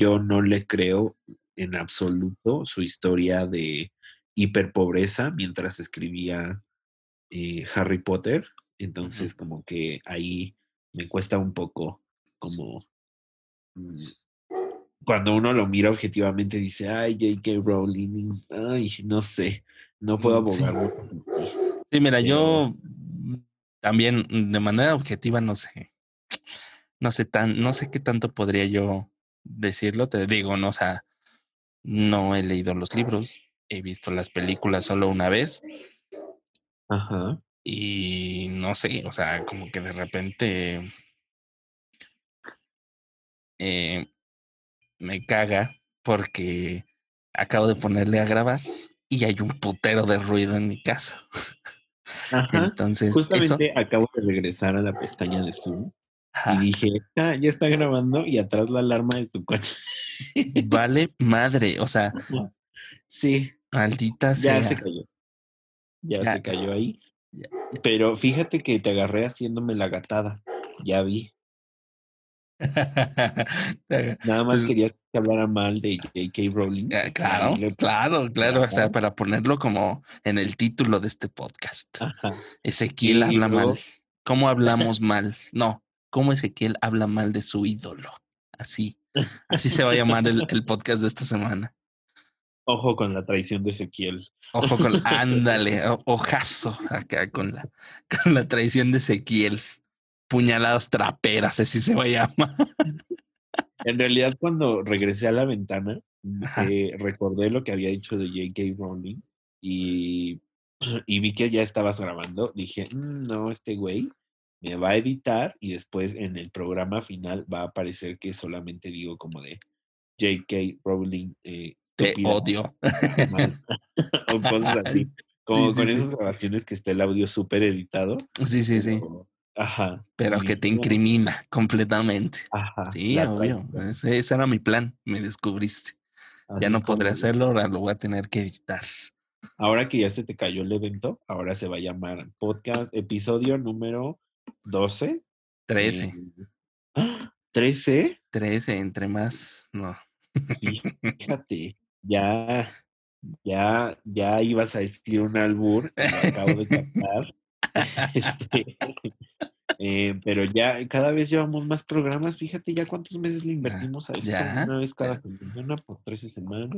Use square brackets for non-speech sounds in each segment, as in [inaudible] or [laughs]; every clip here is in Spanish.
yo no le creo en absoluto su historia de hiperpobreza mientras escribía eh, Harry Potter. Entonces, como que ahí me cuesta un poco como mm, cuando uno lo mira objetivamente dice, ay, J.K. Rowling, ay, no sé, no puedo Mm, sí. abogar. Sí, mira, yo mm, también de manera objetiva no sé. No sé tan, no sé qué tanto podría yo decirlo. Te digo, no, o sea, no he leído los libros, he visto las películas solo una vez Ajá. y no sé, o sea, como que de repente eh, me caga porque acabo de ponerle a grabar y hay un putero de ruido en mi casa. [laughs] Ajá. Entonces, eso, Justamente acabo de regresar a la pestaña de Zoom ajá, y dije, ah, ya está grabando y atrás la alarma de tu coche. [laughs] vale madre, o sea, sí, maldita ya sea. se cayó. Ya, Ya. se cayó ahí. Ya. Pero fíjate que te agarré haciéndome la gatada. Ya vi. [laughs] Nada más Pues, quería que hablara mal de J.K. Rowling. y claro, claro, claro, o sea, para ponerlo como en el título de este podcast. Ajá. Ezequiel habla luego- mal. ¿Cómo [laughs] hablamos mal? No, ¿cómo Ezequiel habla mal de su ídolo? Así, así se va a llamar el, el podcast de esta semana. Ojo con la traición de Ezequiel. Ojo con, [laughs] ándale, ojazo acá con la, con la traición de Ezequiel. Puñaladas traperas, así se va a llamar. En realidad, cuando regresé a la ventana, Ajá. eh, recordé lo que había dicho de J.K. Rowling y, [clears throat] y vi que ya estabas grabando. Dije, "Mm, no, este güey me va a editar y después en el programa final va a aparecer que solamente digo como de J.K. Rowling. eh, Te odio. mal", [laughs] o cosas así. [laughs] Como Sí, con sí. esas grabaciones que está el audio súper editado. Sí, sí, sí. Ajá. Pero que te dije, "No, incrimina completamente. Ajá. Sí, obvio. traición". Ese, ese era mi plan. Me descubriste. Así ya no podré hacerlo, ahora lo voy a tener que editar. Ahora que ya se te cayó el evento, ahora se va a llamar podcast, episodio número 12. 13. Eh, ¡ah! ¿13? 13, entre más. No. [laughs] Fíjate, ya, ya, ya ibas a decir un albur, lo acabo de captar. [laughs] Este, eh, pero ya cada vez llevamos más programas. Fíjate ya cuántos meses le invertimos a esto. ya, Una vez cada semana por 13 semanas.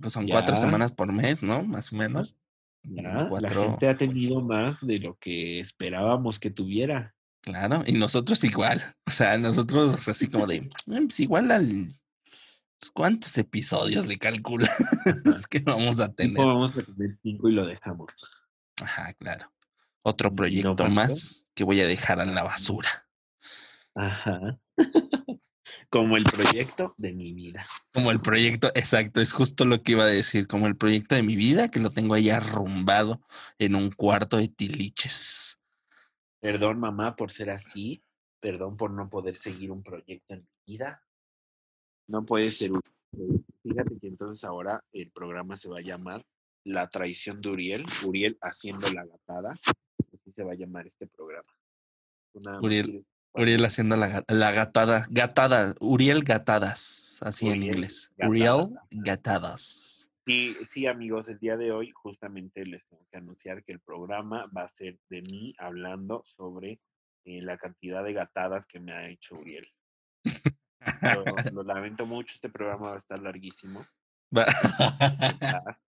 Pues son cuatro Ya. semanas por mes, ¿no? Más o menos. Ya, la gente ha tenido más de lo que esperábamos que tuviera. Claro, y nosotros igual. O sea, nosotros así como de, [laughs] "Mm, pues igual al... pues, ¿Cuántos episodios le calculas [laughs] que vamos a tener? Vamos a tener cinco y lo dejamos. Ajá, claro. Otro ¿Y no proyecto más que voy a dejar en la basura. Ajá. [laughs] Como el proyecto de mi vida. Como el proyecto, exacto, es justo lo que iba a decir, como el proyecto de mi vida, que lo tengo ahí arrumbado en un cuarto de tiliches. Perdón, mamá, por ser así. Perdón por no poder seguir un proyecto en mi vida. No puede ser un. Fíjate que entonces ahora el programa se va a llamar La traición de Uriel. Uriel haciendo la gatada. Así se va a llamar este programa. Más Uriel- Uriel haciendo la, la gatada, gatada, Uriel gatadas, así en inglés. gatadas, Uriel gatadas. Sí, sí, amigos, el día de hoy justamente les tengo que anunciar que el programa va a ser de mí hablando sobre eh, la cantidad de gatadas que me ha hecho Uriel. Lo, lo [laughs] lamento mucho, este programa va a estar larguísimo. Va- Ah,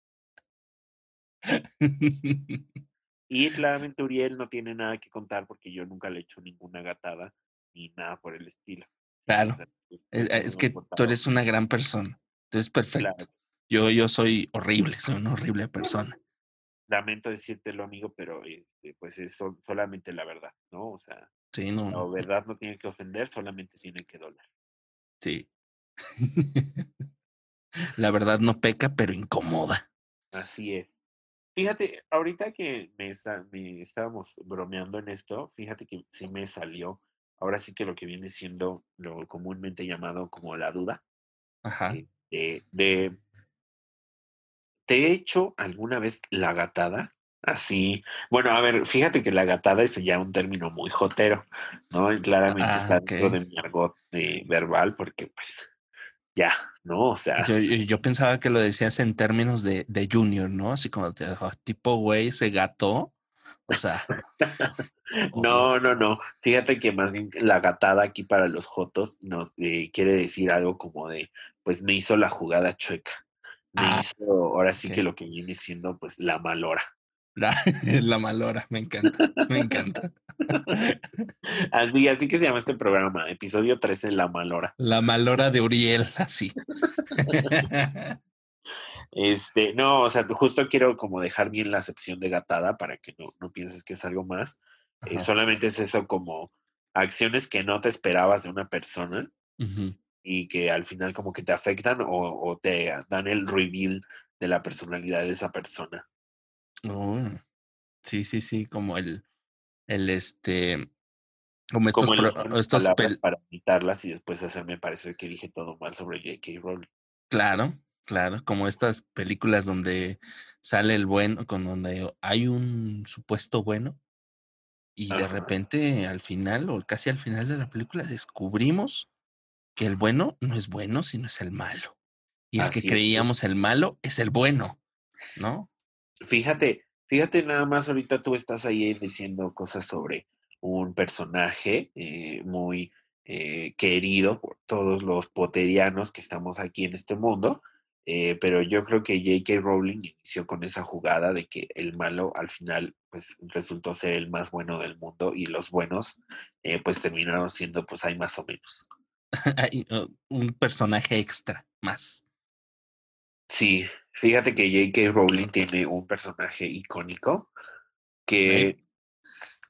[laughs] Y claramente Uriel no tiene nada que contar porque yo nunca le he hecho ninguna gatada ni nada por el estilo. Claro. O sea, Es, me he que tú eres una gran persona. Tú eres perfecto. Claro. Yo, yo soy horrible, soy una horrible persona. Lamento decírtelo, amigo, pero este, pues es sol- solamente la verdad, ¿no? O sea, Sí, no, la verdad no tiene que ofender, solamente tiene que doler. sí. [laughs] La verdad no peca, pero incomoda. Así es. Fíjate, ahorita que me, está- me estábamos bromeando en esto, fíjate que sí me salió, ahora sí que lo que viene siendo lo comúnmente llamado como la duda, Ajá. eh, de, de, ¿te he hecho alguna vez la gatada? Así, bueno, a ver, fíjate que la gatada es ya un término muy jotero, ¿no? Y claramente Ah, está dentro de mi argot eh, verbal, porque pues ya, ¿no? O sea. Yo, yo pensaba que lo decías en términos de, de junior, ¿no? Así como de, oh, tipo, güey, se gató. O sea. [laughs] no, no, no. Fíjate que más bien la gatada aquí para los Jotos nos eh, quiere decir algo como de, pues me hizo la jugada chueca. Me Ah, hizo, ahora sí que lo que viene siendo, pues la malora. La, [laughs] la malora, me encanta, me encanta. [laughs] Así, así que se llama este programa, episodio 13, La Malora. La malora de Uriel, así. [laughs] Este, no, o sea, justo quiero como dejar bien la acepción de gatada para que no, no pienses que es algo más. Eh, solamente es eso como acciones que no te esperabas de una persona y que al final como que te afectan o, o te dan el reveal de la personalidad de esa persona. Oh, sí, sí, sí, como el, el este, como estos, Como pro- estos para imitarlas y después hacerme parecer que dije todo mal sobre J.K. Rowling. claro, claro, como estas películas donde sale el bueno, con donde hay un supuesto bueno y de repente al final o casi al final de la película descubrimos que el bueno no es bueno, sino es el malo. Y el que es. creíamos el malo es el bueno, ¿no? Fíjate, fíjate nada más, ahorita tú estás ahí diciendo cosas sobre un personaje eh, muy eh, querido por todos los poterianos que estamos aquí en este mundo, eh, pero yo creo que J.K. Rowling inició con esa jugada de que el malo al final pues resultó ser el más bueno del mundo y los buenos pues terminaron siendo pues hay más o menos. [laughs] Hay, uh, un personaje extra más. Sí, fíjate que J.K. Rowling tiene un personaje icónico que... Snape.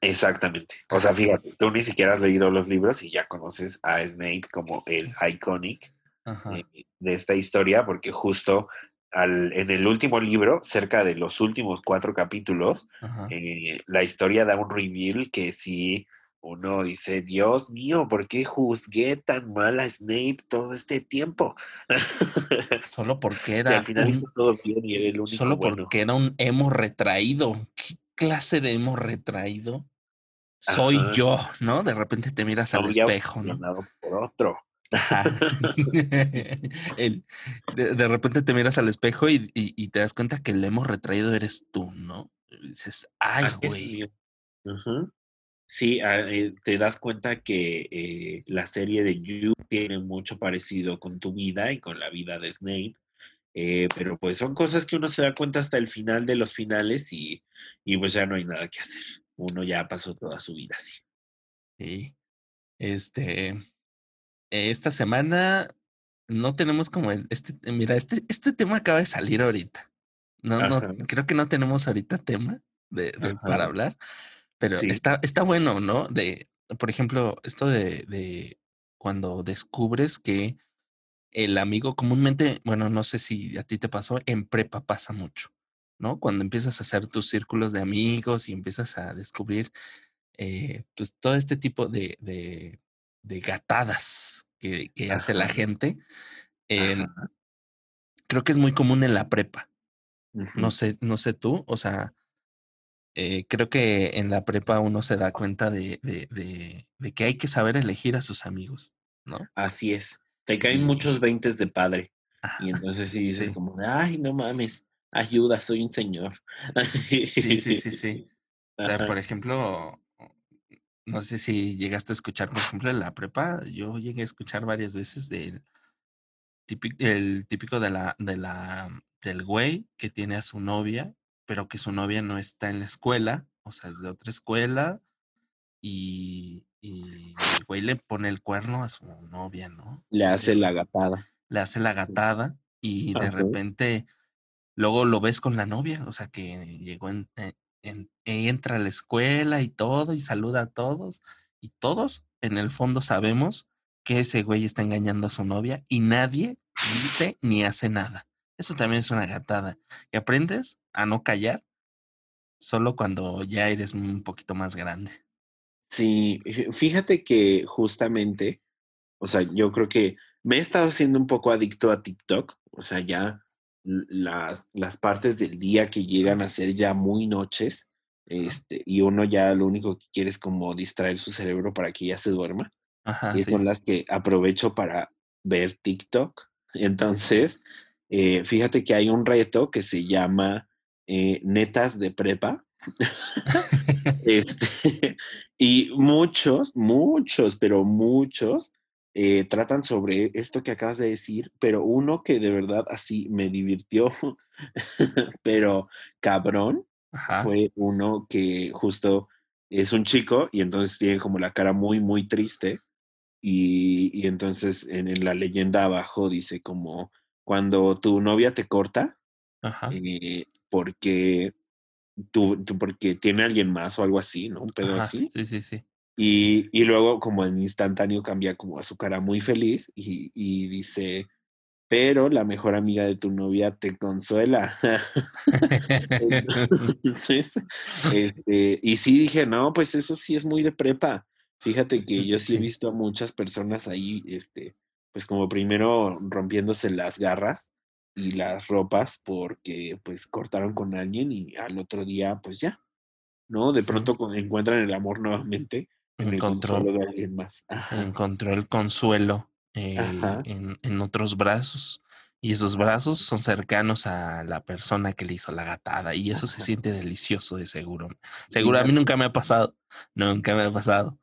Exactamente. O sea, fíjate, tú ni siquiera has leído los libros y ya conoces a Snape como el iconic eh, de esta historia, porque justo al, en el último libro, cerca de los últimos cuatro capítulos, eh, la historia da un reveal que sí uno dice, Dios mío, ¿por qué juzgué tan mal a Snape todo este tiempo? [laughs] Solo porque Si al era final hizo todo bien y era el único solo bueno. porque era un emo retraído. ¿Qué clase de emo retraído? Soy Ajá. yo, ¿no? De repente te miras al espejo, ¿no? por otro. Ajá. [laughs] El- de, de repente te miras al espejo y, y- y te das cuenta que el emo retraído eres tú, ¿no? Y dices, ay, güey. amigo. Sí, ah, eh, te das cuenta que eh, la serie de You tiene mucho parecido con tu vida y con la vida de Snape, eh, pero pues son cosas que uno se da cuenta hasta el final de los finales y, y pues ya no hay nada que hacer. Uno ya pasó toda su vida así. Sí. Este, esta semana no tenemos como el, este, mira, este, este tema acaba de salir ahorita. No, no, creo que no tenemos ahorita tema de, de- para hablar, pero sí, está, está bueno, ¿no? De, por ejemplo, esto de, de cuando descubres que el amigo comúnmente, bueno, no sé si a ti te pasó, en prepa pasa mucho, ¿no? Cuando empiezas a hacer tus círculos de amigos y empiezas a descubrir eh, pues todo este tipo de, de, de gatadas que, que hace la gente, en- ajá, creo que es muy común en la prepa. No sé, no sé tú, o sea, eh, creo que en la prepa uno se da cuenta de, de, de, de que hay que saber elegir a sus amigos, ¿no? Así es. Te caen Y, muchos veintes de padre ajá, y entonces sí dices sí, como, ay, no mames, ayuda, soy un señor. sí, sí, sí, [laughs] sí. O sea, Ajá. por ejemplo, no sé si llegaste a escuchar, por ejemplo, en la prepa, yo llegué a escuchar varias veces del típico, el típico de la, de la, del güey que tiene a su novia, pero que su novia no está en la escuela, o sea, es de otra escuela, y, y el güey le pone el cuerno a su novia, ¿no? Le hace la gatada. le hace la gatada y de repente luego lo ves con la novia, o sea, que llegó en, eh, en- entra a la escuela y todo y saluda a todos y todos en el fondo sabemos que ese güey está engañando a su novia y nadie dice ni hace nada. Eso también es una gatada. Y aprendes a no callar solo cuando ya eres un poquito más grande. Sí, fí- fíjate que justamente, o sea, yo creo que me he estado haciendo un poco adicto a TikTok, o sea, ya las, las partes del día que llegan a ser ya muy noches, este, y uno ya lo único que quiere es como distraer su cerebro para que ya se duerma, Ajá, y sí. son las que aprovecho para ver TikTok, [laughs] Entonces, eh, fíjate que hay un reto que se llama eh, netas de prepa. [laughs] este, [laughs] y muchos, muchos, pero muchos eh, tratan sobre esto que acabas de decir, pero uno que de verdad así me divirtió, [laughs] pero cabrón, fue uno que justo es un chico y entonces tiene como la cara muy, muy triste. Y, entonces en, la leyenda abajo dice como cuando tu novia te corta, eh, porque, tú, porque tiene alguien más o algo así, ¿no? Un pedo así. Sí, sí, sí. Y, y, luego como en instantáneo cambia como a su cara muy feliz y, y dice, pero la mejor amiga de tu novia te consuela. [laughs] [laughs] este, y sí dije, no, pues eso sí es muy de prepa. Fíjate que [laughs] yo sí, he visto a muchas personas ahí, este, pues como primero rompiéndose las garras y las ropas porque pues cortaron con alguien y al otro día pues ya, ¿no? De pronto encuentran el amor nuevamente en el consuelo de alguien más. Encontró el consuelo eh, en, otros brazos. Y esos brazos son cercanos a la persona que le hizo la gatada. Y eso se siente delicioso, de seguro. Seguro, a mí nunca me ha pasado. Nunca me ha pasado.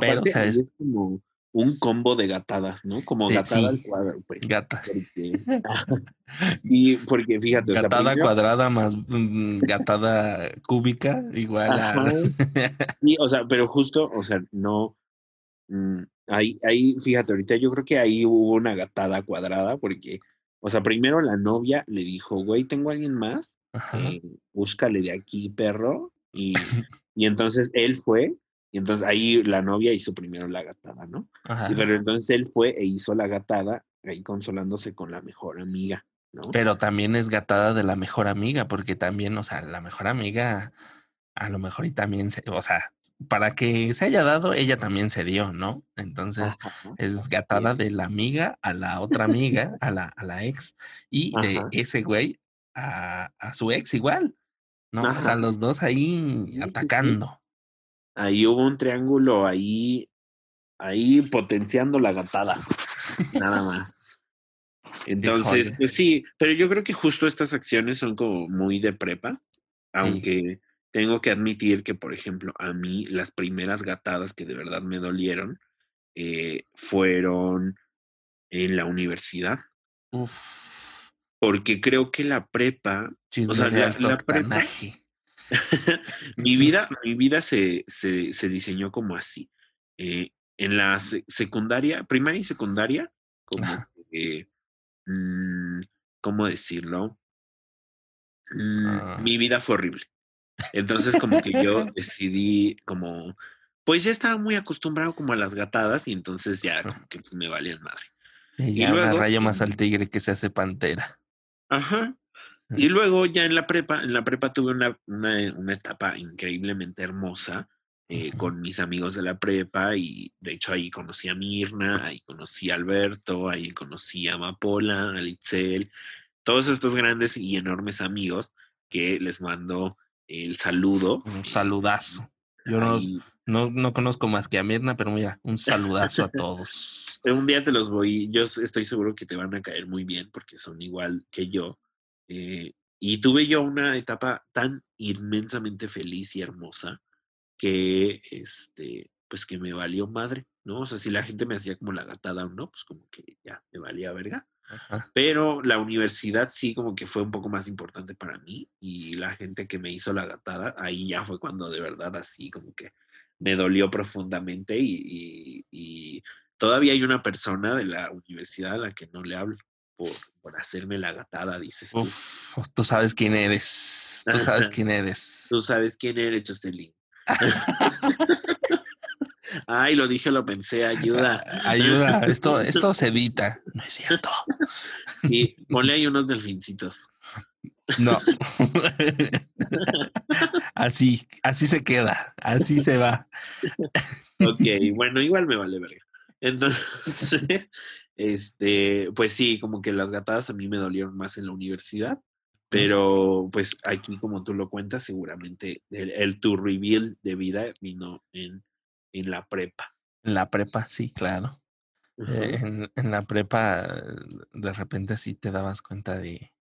Pero, o sea, es como un combo de gatadas, ¿no? Como gatada al cuadrado. Pues, Gata. [laughs] [laughs] y porque fíjate. Gatada cuadrada más mm, gatada cúbica, igual a. [laughs] sí, o sea, pero justo, o sea, no. Mm, Ahí, ahí, fíjate, ahorita yo creo que ahí hubo una gatada cuadrada porque, o sea, primero la novia le dijo, güey, tengo a alguien más, eh, búscale de aquí, perro. Y, y entonces él fue, y entonces ahí la novia hizo primero la gatada, ¿no? Y, pero entonces él fue e hizo la gatada, ahí consolándose con la mejor amiga, ¿no? Pero también es gatada de la mejor amiga, porque también, o sea, la mejor amiga a lo mejor y también, se, o sea, para que se haya dado, ella también se dio, ¿no? Entonces es gatada de la amiga a la otra amiga, a la, a la ex, y de ese güey a, a, su ex igual, ¿no? O sea, los dos ahí atacando. Ahí hubo un triángulo ahí, ahí potenciando la gatada, nada más. Entonces, pues sí, pero yo creo que justo estas acciones son como muy de prepa, aunque tengo que admitir que, por ejemplo, a mí las primeras gatadas que de verdad me dolieron eh, fueron en la universidad. Uf. Porque creo que la prepa, o sea, la, prepa, [laughs] mi vida, mi vida se, se, diseñó como así. Eh, en la secundaria, primaria y secundaria, como mm, ¿cómo decirlo? Mm, ah. Mi vida fue horrible. Entonces como que yo [laughs] decidí como, pues ya estaba muy acostumbrado como a las gatadas y entonces ya como que me valían madre. y luego, rayo más al tigre que se hace pantera. Ajá. Y luego ya en la prepa, en la prepa tuve una, una, etapa increíblemente hermosa eh, con mis amigos de la prepa y de hecho ahí conocí a Mirna, ahí conocí a Alberto, ahí conocí a Amapola, a Litzel, todos estos grandes y enormes amigos que les mando el saludo. Un saludazo. Yo no, no, conozco más que a Mirna, pero mira, un saludazo a todos. [laughs] Un día te los voy, yo estoy seguro que te van a caer muy bien porque son igual que yo. Eh, y tuve yo una etapa tan inmensamente feliz y hermosa que, este, pues que me valió madre, ¿no? O sea, si la gente me hacía como la gatada o no, pues como que ya me valía verga. Pero la universidad sí como que fue un poco más importante para mí y la gente que me hizo la gatada, ahí ya fue cuando de verdad así como que me dolió profundamente y, todavía hay una persona de la universidad a la que no le hablo por, por hacerme la gatada, dices tú. tú sabes quién eres, tú sabes quién eres. Tú sabes quién eres, Jocelyn. [laughs] [laughs] Ay, lo dije, lo pensé, ayuda. Ayuda, esto, esto se [laughs] edita, no es cierto. Sí, ponle ahí unos delfincitos. No. así, así se queda, así se va. Ok, bueno, igual me vale verga. Entonces, este, pues sí, como que las gatadas a mí me dolieron más en la universidad, pero pues aquí, como tú lo cuentas, seguramente el, el tu reveal de vida vino en en la prepa. En la prepa, sí, claro. Eh, en, en, la prepa, de repente sí te dabas cuenta de,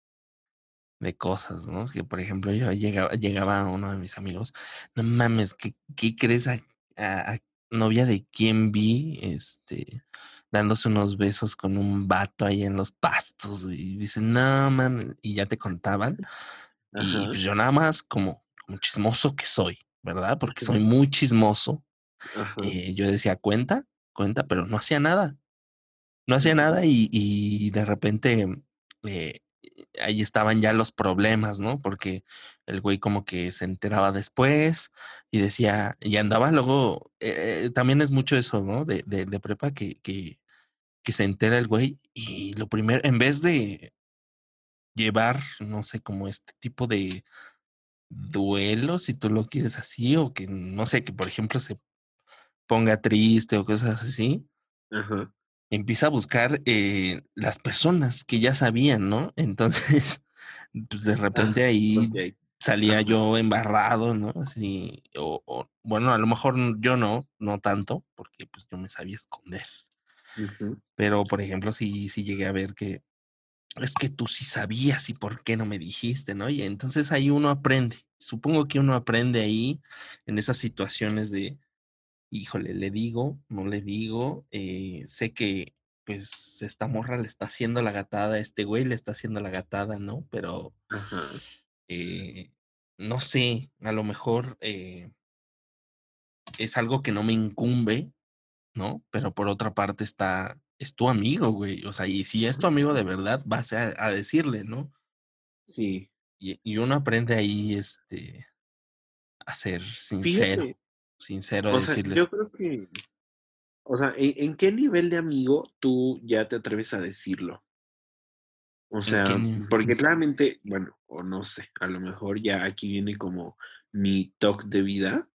de cosas, ¿no? Que por ejemplo yo llegaba, llegaba uno de mis amigos, no mames, ¿qué, qué crees a, a, novia de quién vi? Este, dándose unos besos con un vato ahí en los pastos y dicen, no mames, y ya te contaban. Y pues yo nada más como, como chismoso que soy, ¿verdad? Porque soy muy chismoso. Eh, yo decía, cuenta, cuenta, pero no hacía nada. No hacía nada y, y de repente eh, ahí estaban ya los problemas, ¿no? Porque el güey como que se enteraba después y decía, y andaba luego, eh, también es mucho eso, ¿no? De, de, de prepa que, que, que, se entera el güey y lo primero, en vez de llevar, no sé, como este tipo de duelo, si tú lo quieres así, o que, no sé, que por ejemplo se ponga triste o cosas así. Ajá empieza a buscar eh, las personas que ya sabían, ¿no? [laughs] Entonces, pues de ah, repente ahí salía yo embarrado, ¿no? Así, o, bueno, a lo mejor yo no, no tanto, porque pues yo me sabía esconder. Pero, por ejemplo, sí, sí llegué a ver que es que tú sí sabías y por qué no me dijiste, ¿no? Y entonces ahí uno aprende. Supongo que uno aprende ahí en esas situaciones de, híjole, le digo, no le digo, eh, sé que pues esta morra le está haciendo la gatada, este güey le está haciendo la gatada, ¿no? Pero eh, no sé, a lo mejor eh, es algo que no me incumbe, ¿no? Pero por otra parte está, es tu amigo, güey. O sea, y si es tu amigo de verdad, vas a, a decirle, ¿no? Sí. Y, y, uno aprende ahí, este, a ser sincero sincero o sea, Yo creo que, o sea, ¿en, qué nivel de amigo tú ya te atreves a decirlo? O sea, porque claramente, bueno, o no sé, a lo mejor ya aquí viene como mi talk de vida,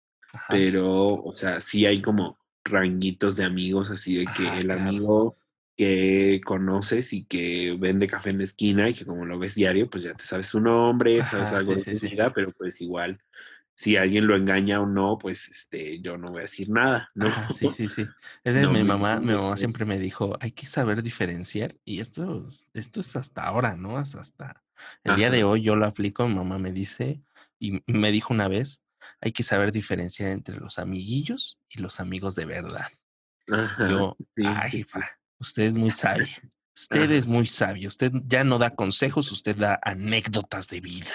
pero, o sea, sí hay como ranguitos de amigos, así de que el amigo que conoces y que vende café en la esquina y que como lo ves diario, pues ya te sabes su nombre, sabes algo de su vida, pero pues igual si alguien lo engaña o no, pues este, yo no voy a decir nada, ¿no? sí, sí, sí. [laughs] Es mi mamá, mi mamá siempre me dijo, hay que saber diferenciar, y esto, esto es hasta ahora, ¿no? Hasta el día de hoy yo lo aplico, mi mamá me dice, y me dijo una vez, hay que saber diferenciar entre los amiguillos y los amigos de verdad. yo, ay, usted es muy sabio. Usted es muy sabio. Usted ya no da consejos, usted da anécdotas de vida.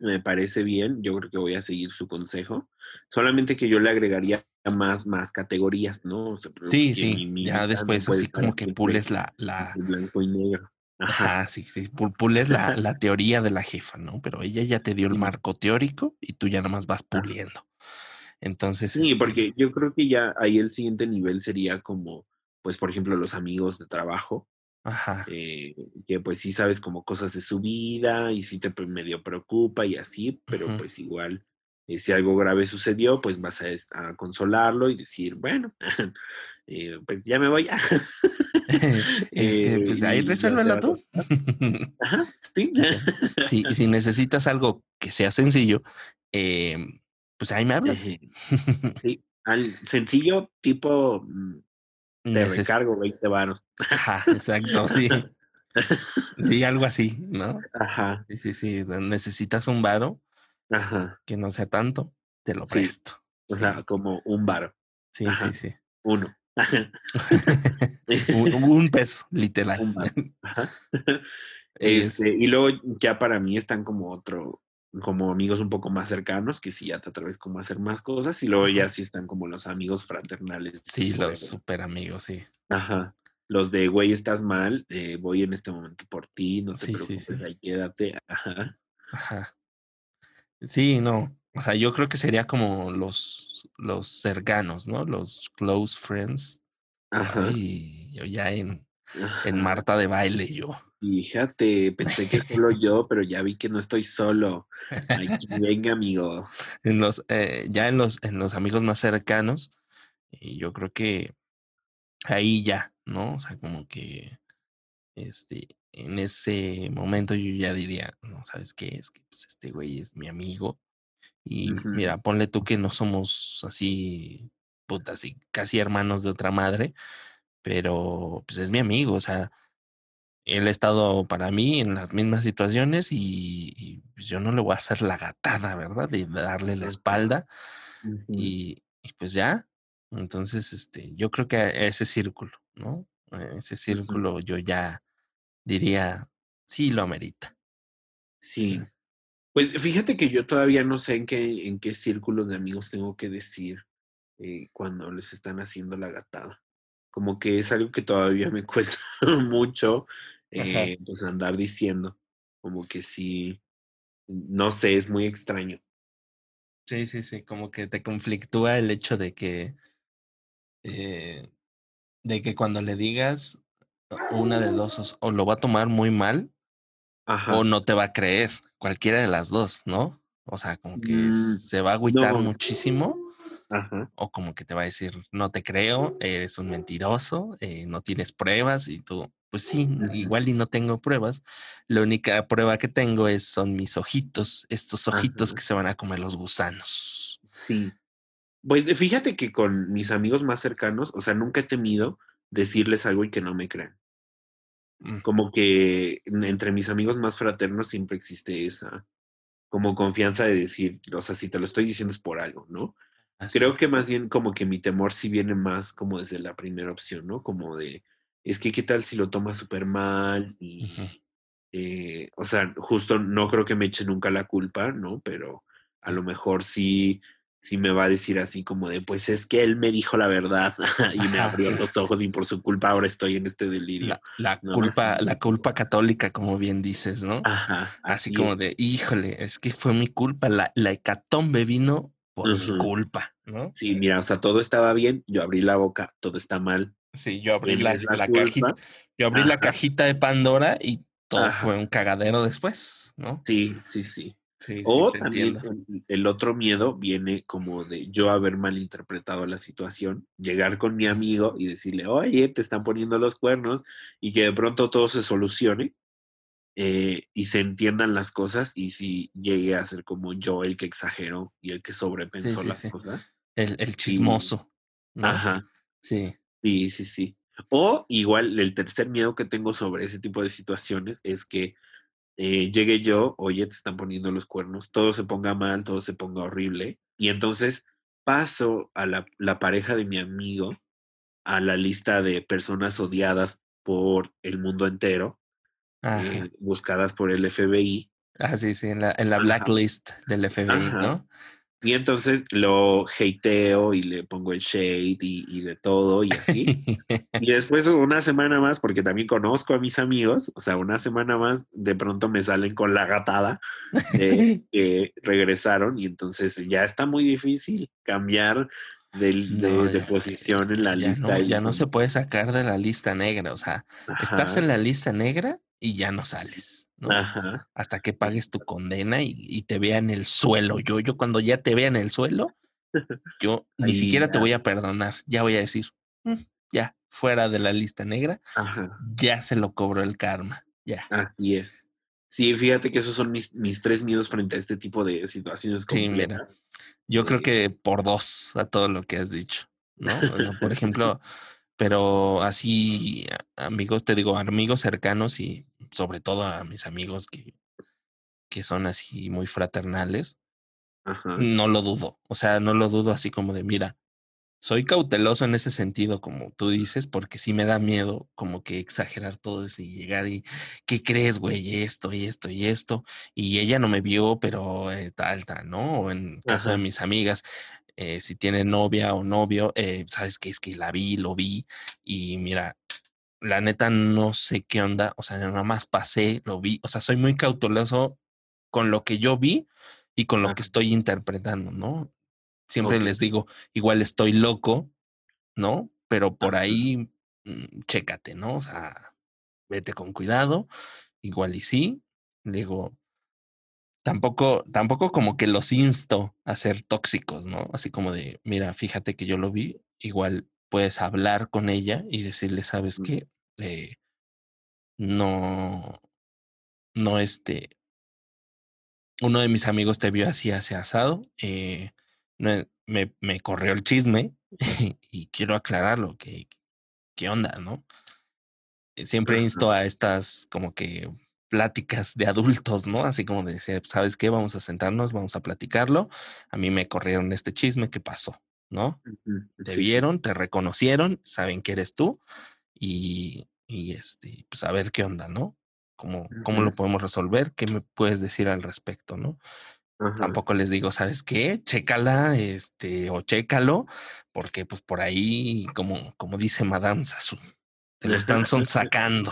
Me parece bien. Yo creo que voy a seguir su consejo. Solamente que yo le agregaría más, más categorías, ¿no? sí, sí. ya después así como que pules la, la... Blanco y negro. Ajá, sí, sí. Pules la, la, [laughs] teoría de la jefa, ¿no? Pero ella ya te dio el marco teórico y tú ya nada más vas puliendo. Entonces. Sí, este porque yo creo que ya ahí el siguiente nivel sería como pues, por ejemplo, los amigos de trabajo. Ajá. Eh, que pues sí sabes como cosas de su vida y sí te medio preocupa y así, pero pues igual, eh, si algo grave sucedió, pues vas a, consolarlo y decir, bueno, [laughs] eh, pues ya me voy. [laughs] [laughs] este, pues ahí resuélvelo tú. [laughs] Ajá, sí. sí. Si necesitas algo que sea sencillo, pues ahí me hablas. sí, al sencillo tipo mm, te recargo 20 varos. Ajá, exacto, sí. Sí, algo así, ¿no? Ajá. Sí, sí, sí. Necesitas un varo. Ajá. Que no sea tanto, te lo presto. O sea, como un varo. Sí, sí, sí. Uno. [laughs] un, peso, literal. Un varo. Ajá. [laughs] Este, y luego ya para mí están como otro, como amigos un poco más cercanos, que si ya te atreves como a hacer más cosas, y luego ya sí están como los amigos fraternales. Sí, los super amigos, sí. Ajá. Los de, güey, estás mal, eh, voy en este momento por ti, no te preocupes, ahí quédate. Ajá. Ajá. Sí, no. O sea, yo creo que sería como los, los cercanos, ¿no? Los close friends. Ajá. Y yo ya en, en Marta de baile, yo. Fíjate, pensé que solo yo, pero ya vi que no estoy solo. Aquí, [laughs] venga, amigo. En los, eh, ya en los, en los amigos más cercanos, y yo creo que ahí ya, ¿no? O sea, como que este, en ese momento yo ya diría, no, ¿sabes qué? Es que pues, este güey es mi amigo. Y mira, ponle tú que no somos así, putas, así, casi hermanos de otra madre, pero pues es mi amigo, o sea, él ha estado para mí en las mismas situaciones y, pues, yo no le voy a hacer la gatada, ¿verdad? De darle la espalda y, pues ya. Entonces, este, yo creo que ese círculo, ¿no? Ese círculo yo ya diría, sí lo amerita. Sí. Pues fíjate que yo todavía no sé en qué, en qué círculo de amigos tengo que decir eh, cuando les están haciendo la gatada. Como que es algo que todavía me [laughs] cuesta mucho eh, pues andar diciendo. Como que sí, no sé, es muy extraño. Sí, sí, sí, como que te conflictúa el hecho de que, eh, de que cuando le digas una de dos, o lo va a tomar muy mal, o no te va a creer, cualquiera de las dos, ¿no? O sea, como que mm, se va a agüitar muchísimo o como que te va a decir, no te creo, eres un mentiroso, eh, no tienes pruebas y tú, pues sí, igual y no tengo pruebas. La única prueba que tengo es, son mis ojitos, estos ojitos que se van a comer los gusanos. Sí. Pues fíjate que con mis amigos más cercanos, o sea, nunca he temido decirles algo y que no me crean. Como que entre mis amigos más fraternos siempre existe esa como confianza de decir, o sea, si te lo estoy diciendo es por algo, ¿no? Creo que más bien como que mi temor sí viene más como desde la primera opción, ¿no? Como de, es que qué tal si lo tomas súper mal y, eh, o sea, justo no creo que me eche nunca la culpa, ¿no? Pero a lo mejor sí, sí me va a decir así como de, pues es que él me dijo la verdad [laughs] y me abrió los ojos y por su culpa ahora estoy en este delirio. La, culpa, la culpa católica, como bien dices, ¿no? Ajá. Así, como de, híjole, es que fue mi culpa, la, la hecatombe vino por culpa, ¿no? Sí, mira, o sea, todo estaba bien, yo abrí la boca, todo está mal. Sí, yo abrí la, cajita, yo abrí la cajita de Pandora y todo fue un cagadero después, ¿no? Sí, sí, sí. O también el, otro miedo viene como de yo haber malinterpretado la situación, llegar con mi amigo y decirle, oye, te están poniendo los cuernos y que de pronto todo se solucione eh, y se entiendan las cosas y si llegue a ser como yo el que exageró y el que sobrepensó las cosas. El, el chismoso. Ajá. Sí. Sí, sí, sí. O igual el tercer miedo que tengo sobre ese tipo de situaciones es que eh, llegue yo, oye, te están poniendo los cuernos, todo se ponga mal, todo se ponga horrible. Y entonces paso a la, la pareja de mi amigo a la lista de personas odiadas por el mundo entero eh, buscadas por el FBI. Ah, sí, sí, en la, en la blacklist del FBI, ¿no? Y entonces lo hateo y le pongo el shade y, de todo y así. [laughs] y después una semana más, porque también conozco a mis amigos, o sea, una semana más de pronto me salen con la gatada de [laughs] que regresaron y entonces ya está muy difícil cambiar de, posición en la lista. ya no se puede sacar de la lista negra, o sea, estás en la lista negra y ya no sales, ¿no? Hasta que pagues tu condena y, te vea en el suelo. Yo, yo cuando ya te vea en el suelo, yo [laughs] ni siquiera te voy a perdonar, ya voy a decir, mm, ya, fuera de la lista negra, ya se lo cobró el karma, ya. Así es. Sí, fíjate que esos son mis, mis tres miedos frente a este tipo de situaciones complejas. Yo creo que por dos a todo lo que has dicho, ¿no? Por [laughs] ejemplo, pero así, amigos, te digo, amigos cercanos y sobre todo a mis amigos que, que son así muy fraternales, no lo dudo. O sea, no lo dudo así como de, mira, soy cauteloso en ese sentido, como tú dices, porque sí me da miedo como que exagerar todo eso y llegar y, ¿qué crees, güey? Esto y esto y esto. Y ella no me vio, pero eh, tal, tal, ¿no? O en caso de mis amigas, eh, si tiene novia o novio, eh, sabes que es que la vi, lo vi y mira, la neta no sé qué onda, o sea, nada más pasé, lo vi, o sea, soy muy cauteloso con lo que yo vi y con lo que estoy interpretando, ¿no? Siempre les digo, igual estoy loco, ¿no? Pero por ahí, mm, chécate, ¿no? O sea, vete con cuidado, igual y sí. Le digo, tampoco, tampoco como que los insto a ser tóxicos, ¿no? Así como de, mira, fíjate que yo lo vi, igual puedes hablar con ella y decirle, ¿sabes qué? Eh, no, no este, uno de mis amigos te vio así, así asado, eh, me, me, corrió el chisme [laughs] y quiero aclararlo, que, ¿qué onda, no? Eh, siempre insto a estas como que pláticas de adultos, ¿no? Así como de decir, ¿sabes qué? Vamos a sentarnos, vamos a platicarlo. A mí me corrieron este chisme, ¿qué pasó? ¿No? Te vieron, te reconocieron, saben que eres tú y, y, este, pues a ver qué onda, ¿no? ¿Cómo, ¿Cómo lo podemos resolver? ¿Qué me puedes decir al respecto, no? Tampoco les digo, ¿sabes qué? Chécala, este, o chécalo, porque pues por ahí, como, como dice Madame Sassou, te lo están [laughs] son sacando.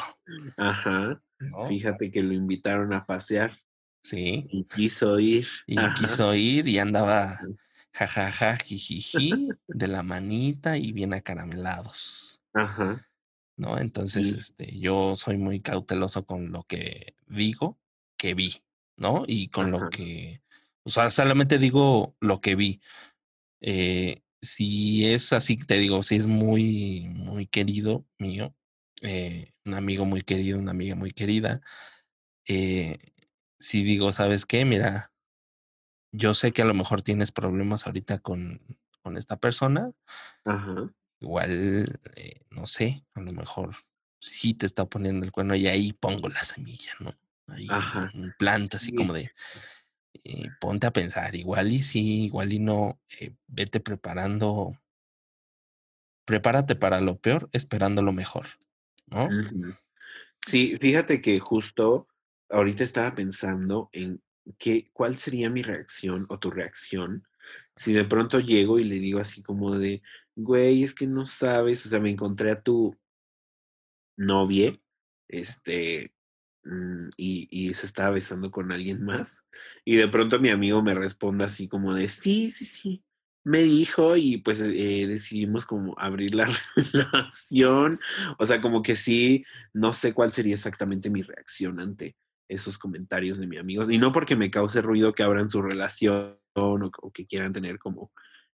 Ajá. Fíjate que lo invitaron a pasear. Sí. Y quiso ir. Y quiso ir y andaba jajaja, jijiji, [laughs] de la manita y bien acaramelados. Ajá. ¿No? Entonces, este, yo soy muy cauteloso con lo que digo que vi, ¿no? Y con lo que o sea, solamente digo lo que vi. Eh, si es así, te digo, si es muy, muy querido mío, eh, un amigo muy querido, una amiga muy querida, eh, si digo, ¿sabes qué? Mira, yo sé que a lo mejor tienes problemas ahorita con, con esta persona. Ajá. Igual, no sé, a lo mejor sí te está poniendo el cuerno y ahí pongo la semilla, ¿no? Ahí Ajá. un planto así como de, eh, ponte a pensar, igual y sí, igual y no, eh, vete preparando, prepárate para lo peor esperando lo mejor, ¿no? Sí, fíjate que justo ahorita estaba pensando en qué, cuál sería mi reacción o tu reacción si de pronto llego y le digo así como de, güey, es que no sabes, o sea, me encontré a tu novia, este, Mm, y, se estaba besando con alguien más. Y de pronto mi amigo me responde así como de, sí, sí, sí, me dijo y pues eh, decidimos como abrir la [laughs] relación. O sea, como que sí, no sé cuál sería exactamente mi reacción ante esos comentarios de mi amigo. Y no porque me cause ruido que abran su relación o, que quieran tener como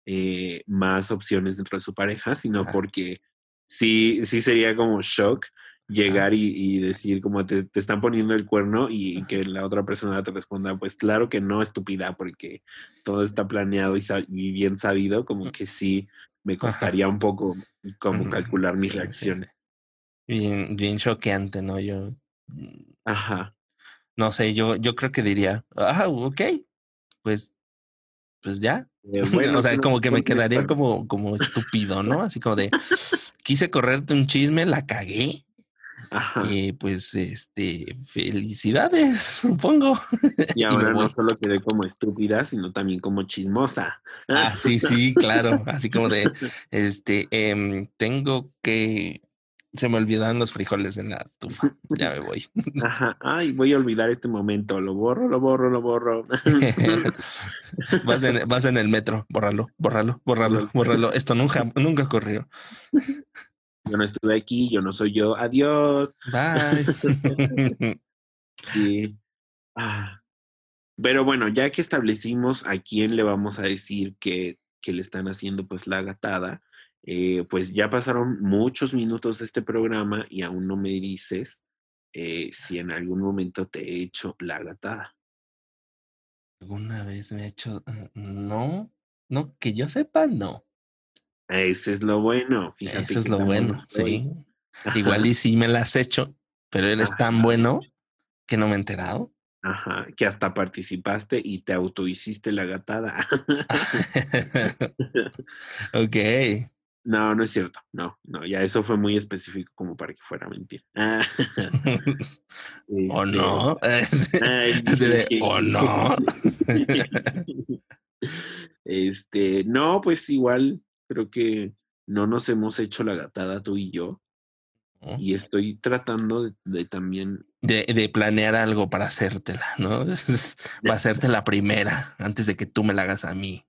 eh, más opciones dentro de su pareja, sino porque sí, sí sería como shock llegar y, decir como te, te, están poniendo el cuerno y que la otra persona te responda, pues claro que no, estúpida, porque todo está planeado y, bien sabido, como que sí me costaría un poco como calcular mi reacción. Bien, bien choqueante, ¿no? Yo. Ajá. No sé, yo, yo creo que diría, ah, ok, pues, pues ya. Eh, [laughs] bueno, o sea, como que me quedaría como, como estúpido, ¿no? Así como de, quise correrte un chisme, la cagué y pues, este, felicidades, supongo. [laughs] Y ahora no solo quedé como estúpida, sino también como chismosa. Ah, sí, sí, claro. Así como de, [laughs] este, em, tengo que se me olvidaron los frijoles en la estufa. Ya me voy. [laughs] Ajá. Ay, voy a olvidar este momento. Lo borro, lo borro, lo borro. vas, en, vas en el metro. Bórralo, bórralo, bórralo, bórralo. Esto nunca, nunca ocurrió yo no estuve aquí, yo no soy yo, adiós. Bye. [laughs] sí. Ah. Pero bueno, ya que establecimos a quién le vamos a decir que, que le están haciendo pues la gatada, eh, pues ya pasaron muchos minutos de este programa y aún no me dices eh, si en algún momento te he hecho la gatada. ¿Alguna vez me he hecho? No, no, que yo sepa, no. Ese es lo bueno, fíjate. Eso es lo bueno, sí. [laughs] Igual y sí me la has hecho, pero eres tan bueno que no me he enterado. Ajá, que hasta participaste y te autohiciste la gatada. [laughs] [laughs] ok. No, no es cierto. No, no, ya eso fue muy específico como para que fuera mentira. ¿O no? ¿O no? este, no, pues igual creo que no nos hemos hecho la gatada tú y yo. Y estoy tratando de, también... De, planear algo para hacértela, ¿no? [laughs] para hacerte la primera, antes de que tú me la hagas a mí.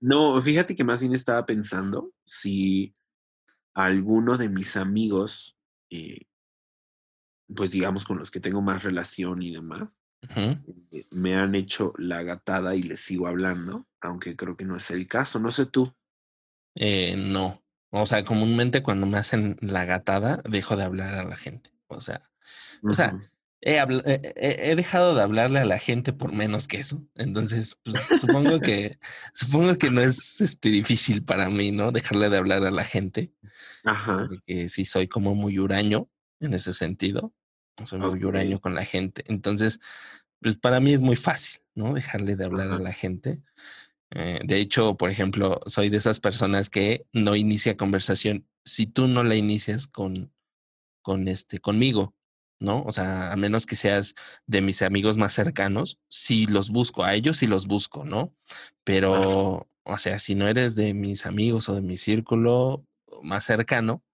No, fíjate que más bien estaba pensando si alguno de mis amigos, eh, pues digamos con los que tengo más relación y demás, eh, me han hecho la gatada y les sigo hablando, aunque creo que no es el caso. No sé tú. Eh, no. O sea, comúnmente cuando me hacen la gatada, dejo de hablar a la gente. O sea, o sea, he, dejado de hablarle a la gente por menos que eso. Entonces, pues, supongo que supongo que no es este, difícil para mí, ¿no? Dejarle de hablar a la gente. Ajá. Porque sí soy como muy huraño en ese sentido. Soy muy huraño con la gente. Entonces, pues para mí es muy fácil, ¿no? Dejarle de hablar a la gente. Eh, de hecho, por ejemplo, soy de esas personas que no inicia conversación si tú no la inicias con, con este, conmigo. ¿no? O sea, a menos que seas de mis amigos más cercanos, sí los busco, a ellos sí los busco, ¿no? Pero, o sea, si no eres de mis amigos o de mi círculo más cercano,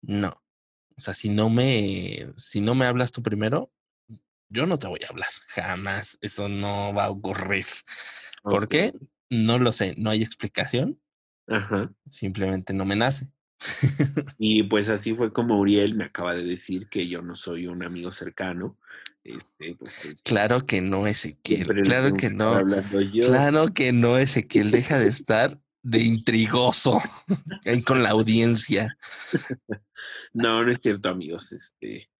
no. O sea, si no me, si no me hablas tú primero, yo no te voy a hablar, jamás. Eso no va a ocurrir. ¿Por qué? No lo sé, no hay explicación. Ajá. Simplemente no me nace. [laughs] y pues así fue como Uriel me acaba de decir que yo no soy un amigo cercano. Este, pues, claro que no, Ezequiel. Claro que no. Claro que no, Ezequiel. Deja de estar de intrigoso [laughs] con la audiencia. [laughs] No, no es cierto, amigos. Este,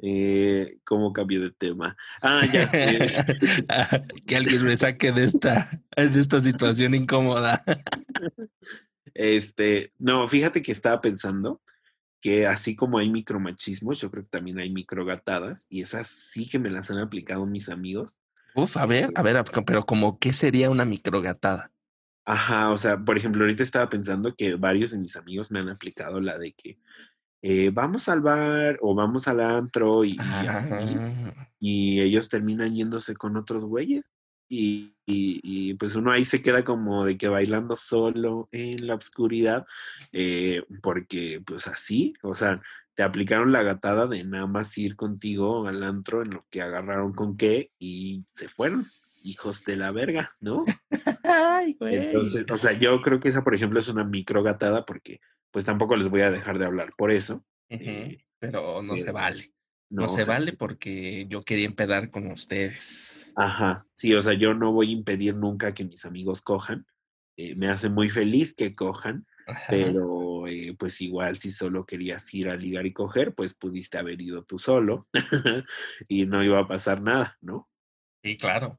eh, ¿Cómo cambio de tema? Ah, ya. Eh. [laughs] que alguien me saque de esta, de esta situación incómoda. [laughs] Este, no, fíjate que estaba pensando que así como hay micromachismos, yo creo que también hay microgatadas, y esas sí que me las han aplicado mis amigos. Uf, a ver, a ver, pero como qué sería una microgatada. Ajá, o sea, por ejemplo, ahorita estaba pensando que varios de mis amigos me han aplicado la de que eh, vamos al bar o vamos al antro y, y ellos terminan yéndose con otros güeyes. Y, pues uno ahí se queda como de que bailando solo en la oscuridad, eh, porque pues así, o sea, te aplicaron la gatada de nada más ir contigo al antro en lo que agarraron con qué y se fueron, hijos de la verga, ¿no? [laughs] Ay, güey. Entonces, o sea, yo creo que esa, por ejemplo, es una micro gatada porque pues tampoco les voy a dejar de hablar por eso. Eh, pero no se vale. No, se vale porque yo quería empedar con ustedes. Ajá, sí, o sea, yo no voy a impedir nunca que mis amigos cojan. Eh, me hace muy feliz que cojan, pero eh, pues igual si solo querías ir a ligar y coger, pues pudiste haber ido tú solo [laughs] y no iba a pasar nada, ¿no? Sí, claro.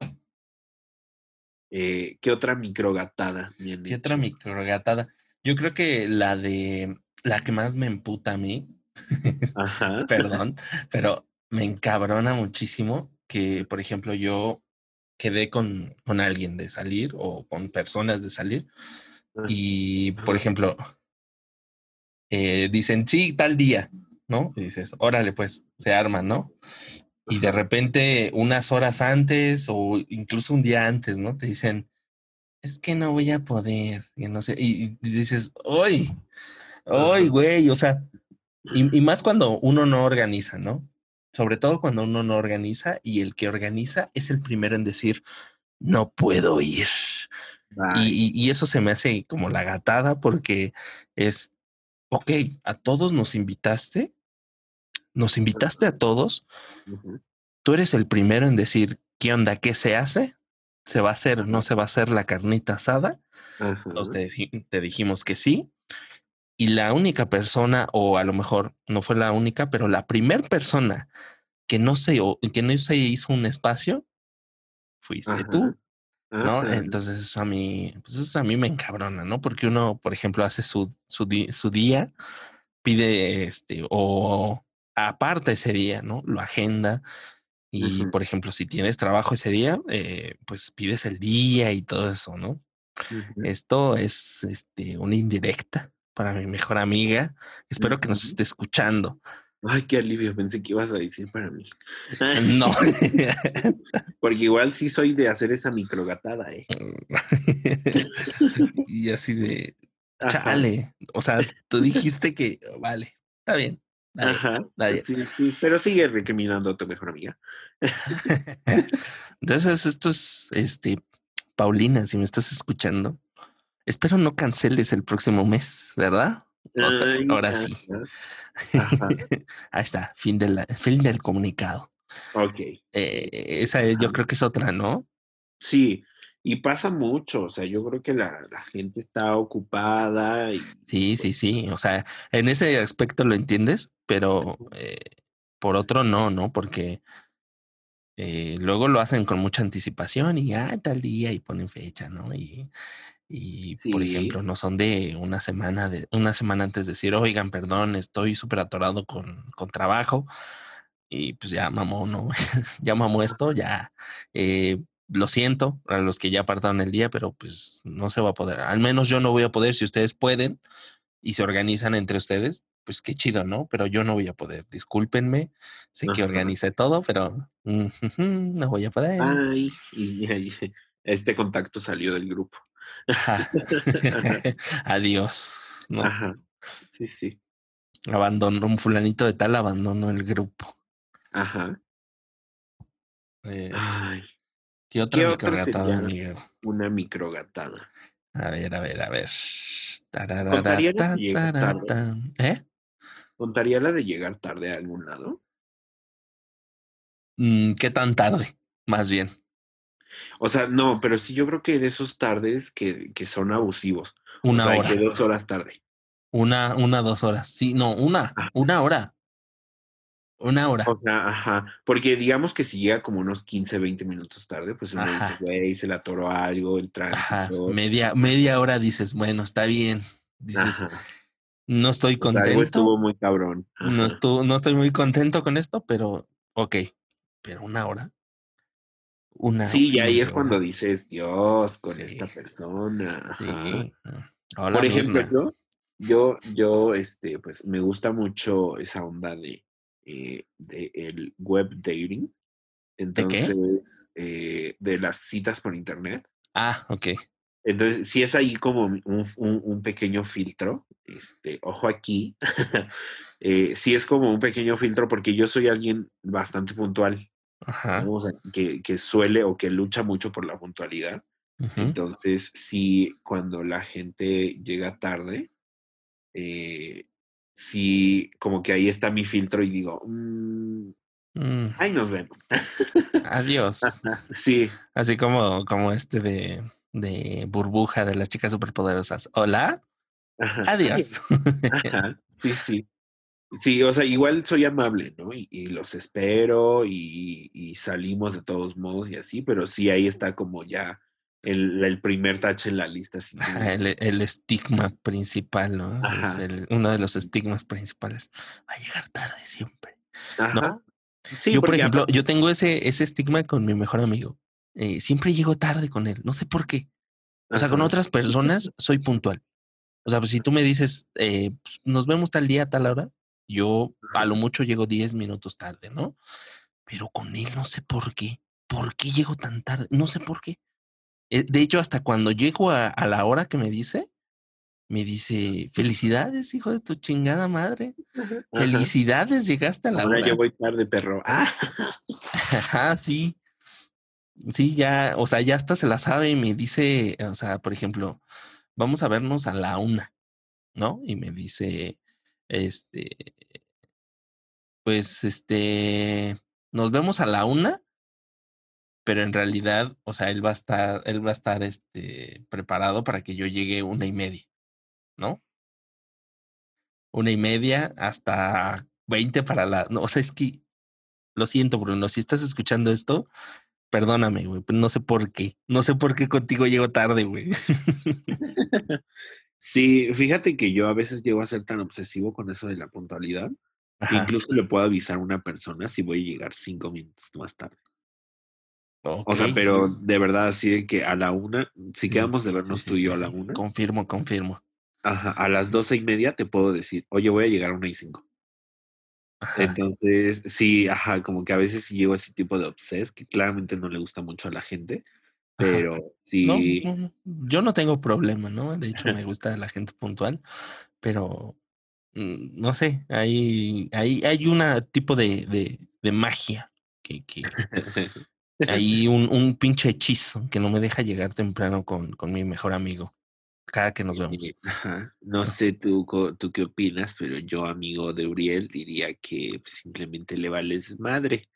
Eh, ¿Qué otra microgatada? ¿Qué otra microgatada? Yo creo que la de la que más me emputa a mí [laughs] Ajá. Perdón, pero me encabrona muchísimo que, por ejemplo, yo quedé con, con alguien de salir o con personas de salir ah, y, por ejemplo, eh, dicen, sí, tal día, ¿no? Y dices, órale, pues, se arma, ¿no? Y de repente, unas horas antes o incluso un día antes, ¿no? Te dicen, es que no voy a poder, y no sé, y, dices, ¡ay! ¡ay, güey! O sea, y, más cuando uno no organiza, ¿no? Sobre todo cuando uno no organiza y el que organiza es el primero en decir, no puedo ir. Y, eso se me hace como la gatada porque es, ok, a todos nos invitaste, nos invitaste a todos, tú eres el primero en decir, ¿qué onda? ¿Qué se hace? ¿Se va a hacer? ¿No se va a hacer la carnita asada? Entonces te dijimos que sí y la única persona, o a lo mejor no fue la única, pero la primera persona que no se, que no se hizo un espacio, fuiste tú. ¿No? Entonces eso a mí, pues eso a mí me encabrona, ¿no? Porque uno, por ejemplo, hace su, su, su día, pide este, o aparta ese día, ¿no? Lo agenda. Y, por ejemplo, si tienes trabajo ese día, eh, pues pides el día y todo eso, ¿no? Esto es este, una indirecta para mi mejor amiga. Espero que nos esté escuchando. Ay, qué alivio, pensé que ibas a decir para mí. [laughs] No. [laughs] Porque igual sí soy de hacer esa microgatada, ¿eh? [laughs] y así de, chale. O sea, tú dijiste que, vale, está bien. Ajá. Sí, sí, pero sigue recriminando a tu mejor amiga. [laughs] Entonces, esto es, este, Paulina, si me estás escuchando, Espero no canceles el próximo mes, ¿verdad? ahora sí. [laughs] Ahí está, fin, de fin del comunicado. Ok. Eh, esa yo creo que es otra, ¿no? Sí, y pasa mucho, o sea, yo creo que la, gente está ocupada. Y... Sí, sí, sí, o sea, en ese aspecto lo entiendes, pero, eh, por otro no, ¿no? Porque eh, luego lo hacen con mucha anticipación y ah, tal día y ponen fecha, ¿no? Y, y por ejemplo, no son de una semana, de una semana antes de decir, oigan, perdón, estoy súper atorado con, con trabajo. Y pues ya mamó, ¿no? [laughs] ya mamó esto, ya eh, lo siento a los que ya apartaron el día, pero pues no se va a poder. Al menos yo no voy a poder. Si ustedes pueden y se organizan entre ustedes, pues qué chido, ¿no? Pero yo no voy a poder. Discúlpenme, sé que organicé todo, pero [laughs] no voy a poder. Ay, este contacto salió del grupo. [laughs] [laughs] Adiós. ¿no? Ajá. Sí, sí. Abandonó un fulanito de tal, abandonó el grupo. Ajá. Eh, Ay, ¿Qué otra ¿Qué otra microgatada? Miguel? una microgatada. A ver, a ver, a ver. ¿Contaría la llega tarde? ¿Eh? ¿Contaría la de llegar tarde a algún lado? Mm, ¿Qué tan tarde? Más bien. O sea, no, pero sí yo creo que de esos tardes que, que son abusivos. Una o sea, hora. que dos horas tarde. Una, una, dos horas. Sí, no, una, Ah. una hora. Una hora. O sea, ajá. Porque digamos que si llega como unos 15, 20 minutos tarde, pues uno dice, güey, se le atoró algo, el Ajá. tránsito. Media, media hora dices, bueno, está bien. Dices, Ajá. no estoy O sea, algo estuvo contento. muy cabrón. No, estuvo, no estoy muy contento con esto, pero ok. Pero una hora. Una Sí, y ahí es cuando hora. dices, Dios, con Sí. esta persona. Sí. Ajá. Hola, Por ejemplo, Mirna. yo, yo, yo, este, pues me gusta mucho esa onda de, eh, de el web dating. Entonces, eh, de las citas por internet. Ah, ok. Entonces, si es ahí como un, un- un pequeño filtro, este, ojo aquí, [laughs] eh, sí es como un pequeño filtro porque yo soy alguien bastante puntual, Ajá. ¿no? O sea, que, que suele o que lucha mucho por la puntualidad. Entonces, sí, cuando la gente llega tarde, eh, sí, como que ahí está mi filtro y digo, "Mm, Mm, ahí nos vemos. adiós. [laughs] Sí, Así como, como este de, de burbuja de las chicas superpoderosas. Hola, ajá, adiós. [laughs] Ajá, sí, sí. Sí, o sea, igual soy amable, ¿no? Y, y los espero y, y salimos de todos modos y así, pero sí ahí está como ya el, el primer tache en la lista. El, el estigma principal, ¿no? Es Ajá. el- uno de los estigmas principales. Va a llegar tarde siempre. ajá. ¿No? Sí, yo, por ejemplo, yo tengo ese, ese estigma con mi mejor amigo. Eh, siempre llego tarde con él. No sé por qué. O sea, con otras personas soy puntual. O sea, pues si tú me dices, eh, pues, nos vemos tal día, tal hora, yo a lo mucho llego 10 minutos tarde, ¿no? Pero con él no sé por qué. ¿Por qué llego tan tarde? No sé por qué. Eh, De hecho, hasta cuando llego a, a la hora que me dice, me dice, felicidades, hijo de tu chingada madre. ajá. Felicidades, llegaste a la Ahora hora. yo voy tarde, perro. Ah, Ajá, sí. Sí, ya, o sea, ya hasta se la sabe y me dice, o sea, por ejemplo, vamos a vernos a la una, ¿no? Y me dice, este, pues, este, nos vemos a la una, pero en realidad, o sea, él va a estar, él va a estar, este, preparado para que yo llegue una y media, ¿no? Una y media hasta 20 para la, no, o sea, es que, lo siento, Bruno, si estás escuchando esto, perdóname, güey, pero no sé por qué, no sé por qué contigo llego tarde, güey. [laughs] Sí, fíjate que yo a veces llego a ser tan obsesivo con eso de la puntualidad que incluso le puedo avisar a una persona si voy a llegar cinco minutos más tarde. O sea, pero de verdad, así de que a la una, si quedamos de vernos sí, tú y sí, yo a la una, Confirmo, confirmo. ajá, a las doce y media te puedo decir, oye, voy a llegar a una y cinco. Ajá. Entonces, sí, ajá, como que a veces sí llego a ese tipo de obses que claramente no le gusta mucho a la gente, pero sí, no, no, yo no tengo problema, ¿no? De hecho, me gusta la gente puntual, pero mm, no sé, hay, hay, hay una tipo de, de, de magia que, que [laughs] [laughs] hay un, un pinche hechizo que no me deja llegar temprano con, con mi mejor amigo cada que nos vemos. Ajá, No sé tú, tú qué opinas, pero yo, amigo de Uriel, diría que simplemente le vales madre.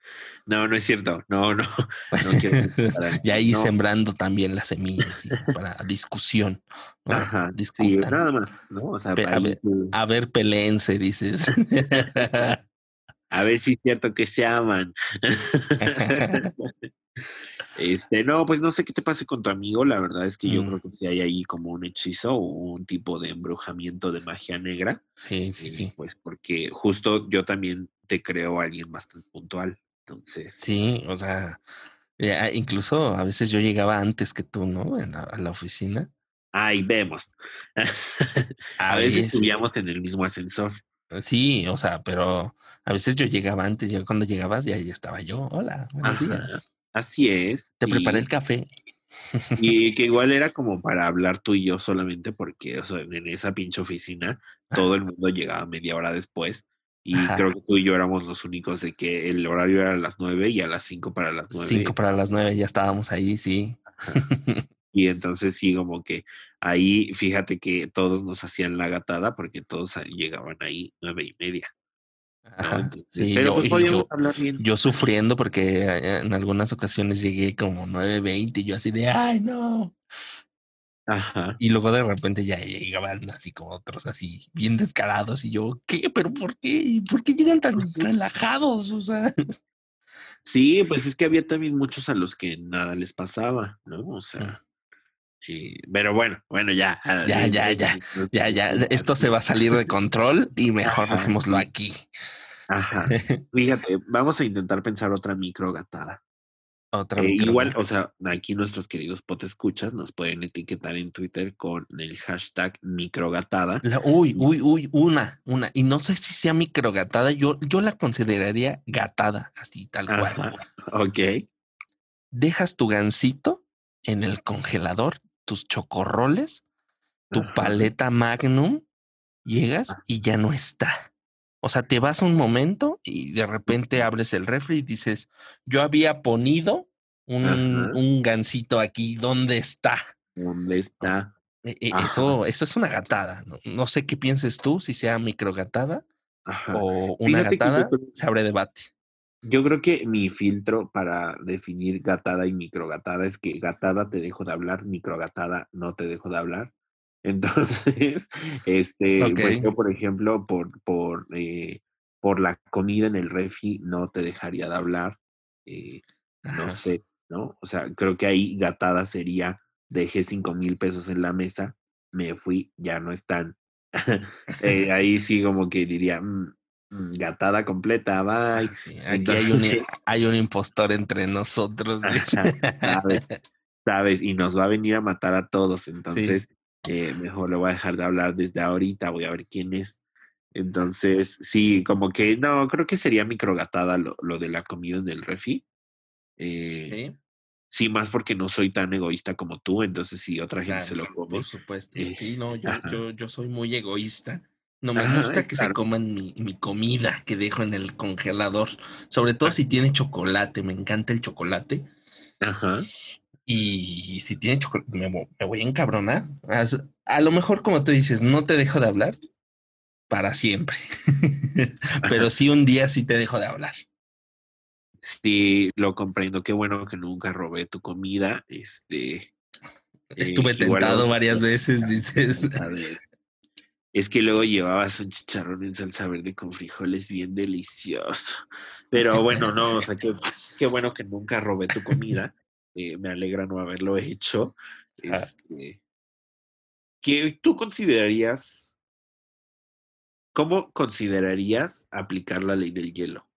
No, no es cierto. No, no, [laughs] no quiero [laughs] y ahí No, sembrando también las semillas ¿sí? para discusión. Ajá, sí, Discutan. nada más, ¿no? O sea, a ahí ver, A ver, peleense, dices. A ver si es cierto que se aman. [laughs] Este, no, pues no sé qué te pase con tu amigo. La verdad es que yo Mm. creo que sí hay ahí como un hechizo o un tipo de embrujamiento de magia negra. Sí, sí, eh, sí. Pues porque justo yo también te creo a alguien bastante puntual. Entonces, Sí, o sea, ya, incluso a veces yo llegaba antes que tú, ¿no? En la- a la oficina. ahí vemos. [laughs] a veces. subíamos en el mismo ascensor. Sí, o sea, pero a veces yo llegaba antes, ya cuando llegabas ya, ya estaba yo. Hola, buenos Ajá, días. Así es. Te preparé el café. Y que igual era [laughs] como para hablar tú y yo solamente porque, o sea, en esa pinche oficina todo el mundo llegaba media hora después y Ajá. creo que tú y yo éramos los únicos de que el horario era a las nueve y a las cinco para las nueve. Cinco para las nueve ya estábamos ahí, sí. Y entonces sí, como que ahí, fíjate que todos nos hacían la gatada porque todos llegaban ahí nueve y media. ¿no? Ajá, Entonces, sí, pero yo, pues y podíamos yo, hablar bien. yo sufriendo porque en algunas ocasiones llegué como 9.20 y yo así de, ay, no. Ajá. Y luego de repente ya llegaban así como otros así bien descarados y yo, ¿qué? ¿Pero por qué? ¿Por qué llegan tan [laughs] relajados? O sea, Sí, pues es que había también muchos a los que nada les pasaba, ¿no? O Mm. sea, eh, pero bueno, bueno, ya. ah, Ya, eh, ya, eh, ya, eh, ya, ya, esto se va a salir de control y mejor sí. aquí. Ajá. [laughs] Fíjate, vamos a intentar pensar otra micro gatada. Otra Eh, micro- igual, o sea, aquí nuestros queridos potescuchas nos pueden etiquetar en Twitter con el hashtag microgatada. La- uy, uy, uy, una, una. Y no sé si sea microgatada, yo, yo la consideraría gatada, así tal cual. Ok. Dejas tu gansito en el congelador, tus chocorroles, tu Ajá. paleta magnum, llegas y ya no está. O sea, te vas un momento y de repente abres el refri y dices, yo había ponido un, un gansito aquí, ¿dónde está? ¿Dónde está? E- e- Ajá. Eso, eso es una gatada. No, no sé qué pienses tú, si sea microgatada o una Fíjate que yo gatada, se abre debate. Yo creo que mi filtro para definir gatada y microgatada es que gatada te dejo de hablar, microgatada no te dejo de hablar. [laughs] Entonces, este, pues yo, por ejemplo, por, por, eh, por la comida en el refri no te dejaría de hablar. eh, no Ajá. sé, ¿no? O sea, creo que ahí gatada sería, dejé cinco mil pesos en la mesa, me fui, ya no están. [laughs] Eh, ahí sí como que diría, "Mm, mm, gatada completa, bye. Ah, sí, aquí hay un, [laughs] hay un impostor entre nosotros. Ajá, [laughs] ¿sabes? ¿Sabes? Y nos va a venir a matar a todos. Entonces, eh, mejor le voy a dejar de hablar desde ahorita, voy a ver quién es. Entonces, sí, como que no, creo que sería microgatada lo, lo de la comida en el refi. Eh, Sí, sí, más porque no soy tan egoísta como tú, entonces si otra gente claro, se lo come. por supuesto. eh, Sí, no, yo, yo, yo soy muy egoísta. No me gusta que claro. se coman mi, mi comida que dejo en el congelador. Sobre todo si tiene chocolate. Me encanta el chocolate. Ajá. Y si tiene chocolate, me, me voy a encabronar. A lo mejor, como tú dices, no te dejo de hablar para siempre. [laughs] Pero sí un día sí te dejo de hablar. Sí, lo comprendo. Qué bueno que nunca robé tu comida. Este. Estuve eh, tentado varias veces, dices. A ver. Es que luego llevabas un chicharrón en salsa verde con frijoles bien delicioso. Pero bueno, no, o sea, qué, qué [laughs] bueno que nunca robé tu comida. Eh, me alegra no haberlo hecho. Este, ¿Qué tú considerarías? ¿Cómo considerarías aplicar la ley del hielo?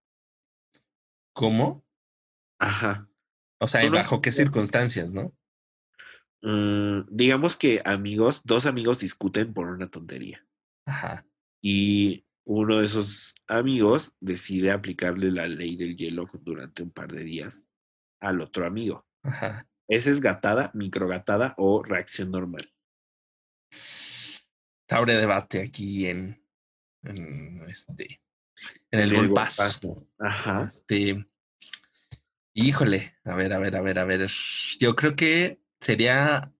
¿Cómo? Ajá. O sea, ¿bajo qué circunstancias, no? Mm, digamos que amigos, dos amigos discuten por una tontería. Ajá. y uno de esos amigos decide aplicarle la ley del hielo durante un par de días al otro amigo. Ajá. ¿Esa es gatada, microgatada o reacción normal? Abre debate aquí en, en este en el el golpazo. Ajá. Este, híjole, a ver, a ver, a ver, a ver. Yo creo que sería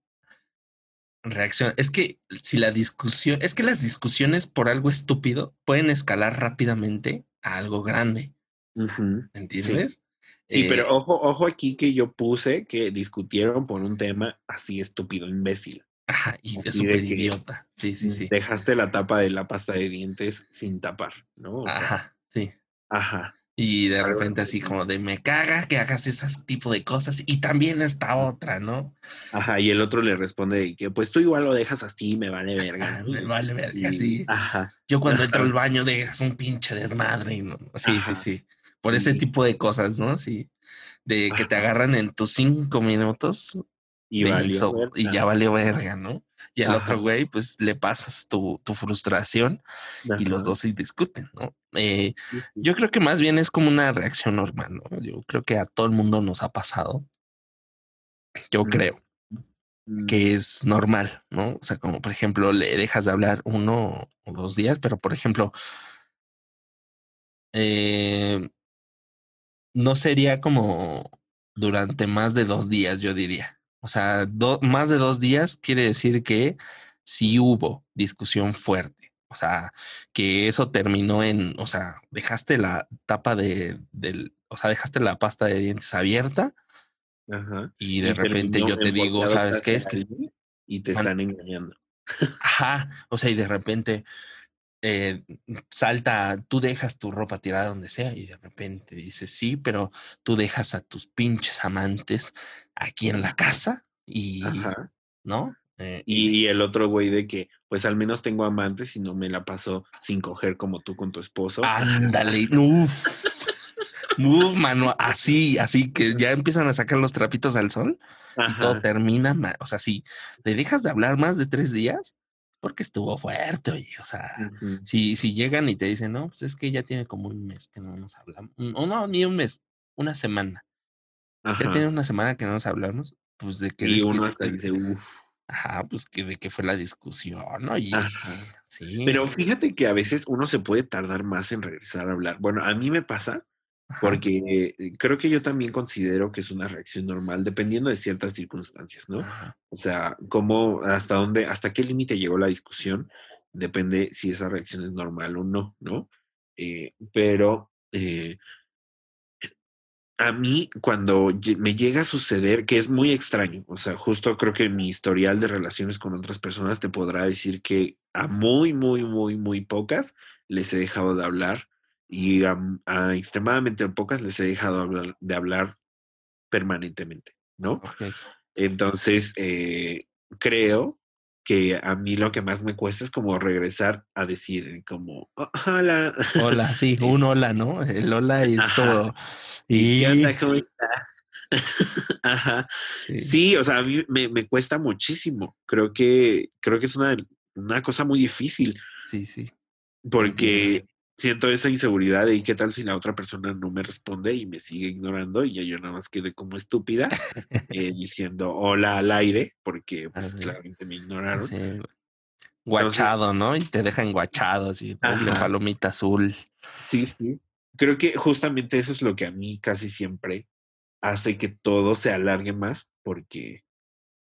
reacción. Es que si la discusión, es que las discusiones por algo estúpido pueden escalar rápidamente a algo grande, Ujú. ¿entiendes? Sí, Eh, pero ojo, ojo aquí que yo puse que discutieron por un tema así estúpido, imbécil. Ajá, y es así de súper idiota. Sí, sí, sí. Dejaste la tapa de la pasta de dientes sin tapar, ¿no? O sea, Ajá, sí. Ajá. Y de repente así. como de me caga que hagas ese tipo de cosas y también esta otra, ¿no? Ajá, y el otro le responde que pues tú igual lo dejas así, me vale verga. Me vale verga, Y- sí. Ajá. Yo cuando [laughs] entro al baño dejas un pinche desmadre. y no- Sí, Ajá. sí, sí. Por ese Sí. tipo de cosas, ¿no? Sí. De que te agarran en tus cinco minutos Y valió y ya valió verga, ¿no? Y al otro güey, pues le pasas tu, tu frustración y los dos sí discuten, ¿no? Eh, Sí, sí. yo creo que más bien es como una reacción normal, ¿no? Yo creo que a todo el mundo nos ha pasado. Yo Mm. creo Mm, que es normal, ¿no? O sea, como por ejemplo, le dejas de hablar uno o dos días, pero por ejemplo, eh, no sería como durante más de dos días, yo diría. O sea, do- más de dos días quiere decir que sí hubo discusión fuerte. O sea, que eso terminó en, o sea, dejaste la tapa de, del, o sea, dejaste la pasta de dientes abierta Ajá. y de Y repente yo te digo, ¿sabes qué? Es que Y te están engañando. Ajá, o sea, y de repente eh, salta, tú dejas tu ropa tirada donde sea y de repente dices, sí, pero tú dejas a tus pinches amantes aquí en la casa y, Ajá. ¿no? Eh, Y, y el otro güey de que, pues al menos tengo amantes y no me la paso sin coger como tú con tu esposo. ándale, uf, uf, mano, así, así que ya empiezan a sacar los trapitos al sol y todo termina, o sea, si le dejas de hablar más de tres días, porque estuvo fuerte, oye, o sea. Si, si llegan y te dicen, no, pues es que ya tiene como un mes que no nos hablamos. un- O no, ni un mes, una semana. Ya tiene una semana que no nos hablamos, pues de que, Y es que- dice, uff. ajá, pues que de que fue la discusión, Ajá. sí. Pero fíjate que a veces uno se puede tardar más en regresar a hablar. Bueno, a mí me pasa porque eh, creo que yo también considero que es una reacción normal dependiendo de ciertas circunstancias, ¿no? ajá, O sea, cómo, hasta dónde, hasta qué límite llegó la discusión, depende si esa reacción es normal o no, ¿no? Eh, pero eh, a mí cuando me llega a suceder, que es muy extraño, o sea, justo creo que mi historial de relaciones con otras personas te podrá decir que a muy, muy, muy, muy pocas les he dejado de hablar y a, a extremadamente pocas les he dejado hablar- de hablar permanentemente, ¿no? Entonces, eh, creo que a mí lo que más me cuesta es como regresar a decir como, "Oh, hola. Hola, [laughs] sí, un hola, ¿no? El hola es Ajá. como. ¿Y Y, qué onda? ¿Cómo estás? [laughs] Ajá. sí, Sí, o sea, a mí me, me cuesta muchísimo. Creo que, creo que es una, una cosa muy difícil sí, sí. porque siento esa inseguridad de "¿Y qué tal si la otra persona no me responde y me sigue ignorando y ya yo nada más quedé como estúpida eh, [laughs] diciendo hola al aire porque pues Así. claramente me ignoraron. Así, guachado, ¿no? Y te dejan guachado, así, doble palomita azul. Sí, sí. Creo que justamente eso es lo que a mí casi siempre hace que todo se alargue más porque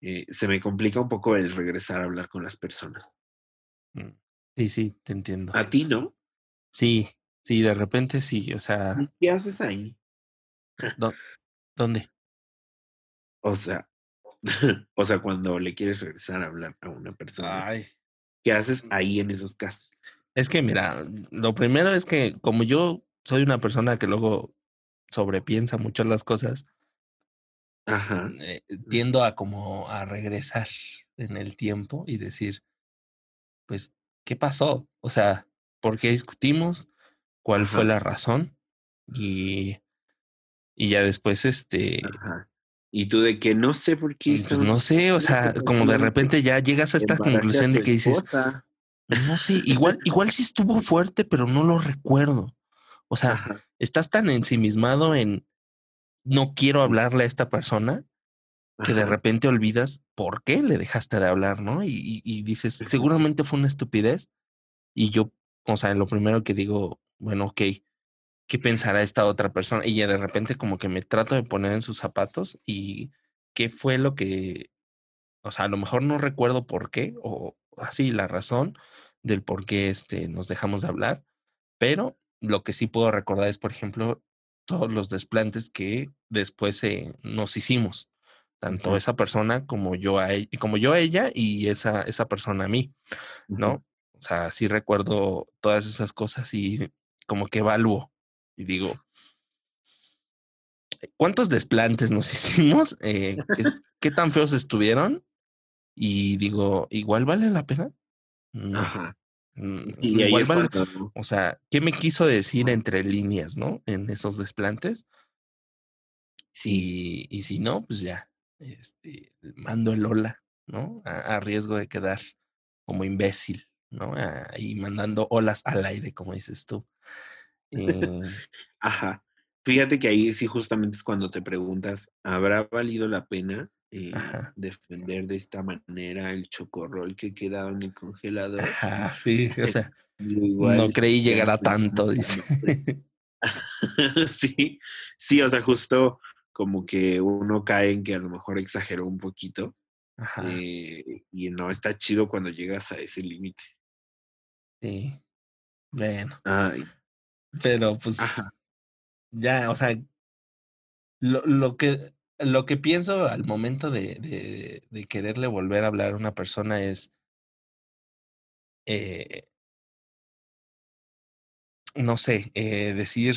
eh, se me complica un poco el regresar a hablar con las personas. Mm, Sí, sí, te entiendo. A ti, ¿no? Sí, sí, de repente sí, o sea, ¿Y ¿Qué haces ahí? [laughs] ¿dó- ¿dónde? O sea, [laughs] o sea, cuando le quieres regresar a hablar a una persona, Ay. ¿qué haces ahí en esos casos? Es que mira, lo primero es que como yo soy una persona que luego sobrepiensa mucho las cosas, Ajá. eh, tiendo a como a regresar en el tiempo y decir, pues, ¿qué pasó? O sea, ¿por qué discutimos? ¿Cuál fue la razón? Y, y ya después, este, Ajá. Y tú de que no sé por qué pues estamos no sé, o sea, pues, como de repente ya llegas a esta conclusión de que dices, no sé, [laughs] igual, igual sí estuvo fuerte, pero no lo recuerdo. O sea, Ajá. estás tan ensimismado en no quiero hablarle a esta persona que de repente olvidas por qué le dejaste de hablar, ¿no? Y, y- y dices, seguramente fue una estupidez. Y yo, o sea, lo primero que digo, bueno, ok, ¿qué pensará esta otra persona? Y ya de repente como que me trato de poner en sus zapatos y qué fue lo que, o sea, a lo mejor no recuerdo por qué o así la razón del por qué este, nos dejamos de hablar, pero lo que sí puedo recordar es, por ejemplo, todos los desplantes que después eh, nos hicimos, tanto esa persona como yo a ella, como yo a ella y esa, esa persona a mí. ¿no? O sea, sí recuerdo todas esas cosas y como que evalúo y digo, ¿cuántos desplantes nos [laughs] hicimos? Eh, ¿qué, tan feos estuvieron? Y digo, igual vale la pena. Ajá. Mm, igual vale, o sea, ¿qué me quiso decir entre líneas, no? En esos desplantes. Sí. Y, si no, pues ya, este, mando el hola, ¿no? A, riesgo de quedar como imbécil, ¿no? Y mandando olas al aire, como dices tú. Eh [laughs] Ajá. Fíjate que ahí sí justamente es cuando te preguntas, ¿habrá valido la pena eh, defender de esta manera el chocorrol que quedaba en el congelador? Ajá, sí, o [laughs] sea, no creí llegar a tanto, dice. [laughs] sí, sí, o sea, justo como que uno cae en que a lo mejor exageró un poquito. Eh, y no está chido cuando llegas a ese límite. Sí. Bueno. Pero pues ya, o sea, lo, lo, que lo que pienso al momento de, de, de, quererle volver a hablar a una persona es eh, no sé, eh, decir,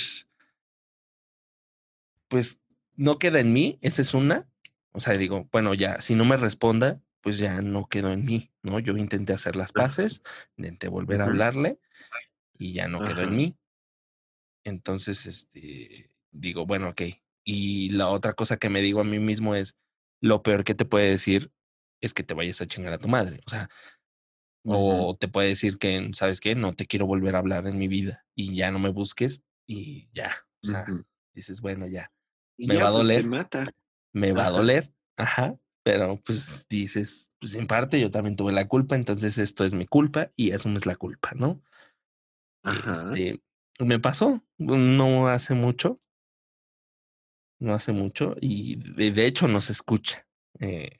pues no queda en mí, esa es una. O sea, digo, bueno, ya, si no me responda, pues ya no quedó en mí, ¿no? Yo intenté hacer las paces, intenté volver a hablarle y ya no quedó en mí. Entonces, este, digo, bueno, ok. Y la otra cosa que me digo a mí mismo es, lo peor que te puede decir es que te vayas a chingar a tu madre. O sea, o te puede decir que, ¿sabes qué? No te quiero volver a hablar en mi vida y ya no me busques y ya. O sea, dices, bueno, ya. me va a pues, doler. mata. Me va a doler. Ajá. Pero pues dices, pues en parte yo también tuve la culpa, entonces esto es mi culpa y asumes la culpa, ¿no? Este, me pasó no hace mucho. No hace mucho y de, hecho no se escucha. Eh,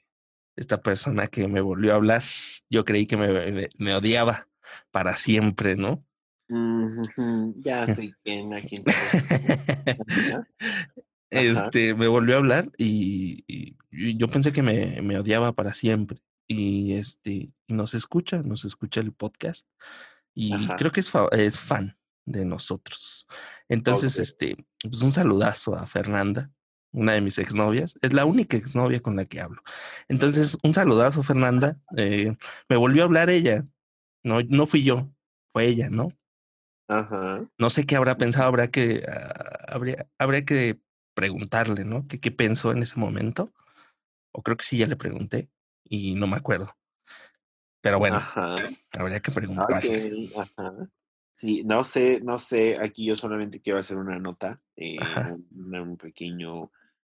esta persona que me volvió a hablar, yo creí que me, me, odiaba para siempre, ¿no? Ya [laughs] sé quién, a quién. Este, me volvió a hablar y, yo pensé que me, me, odiaba para siempre. Y este, nos escucha, nos escucha el podcast. Y creo que es, es fan de nosotros. Entonces, este, pues un saludazo a Fernanda, una de mis exnovias. Es la única exnovia con la que hablo. Entonces, un saludazo, Fernanda. Eh, me volvió a hablar ella. No, no fui yo, fue ella, ¿no? Ajá. No sé qué habrá pensado, habrá que, ah, habría, habría que preguntarle, ¿no? ¿Qué, ¿Qué pensó en ese momento? O creo que sí ya le pregunté y no me acuerdo. Pero bueno, habría que preguntarle. Ajá. Sí, no sé, no sé, aquí yo solamente quiero hacer una nota, eh, un, pequeño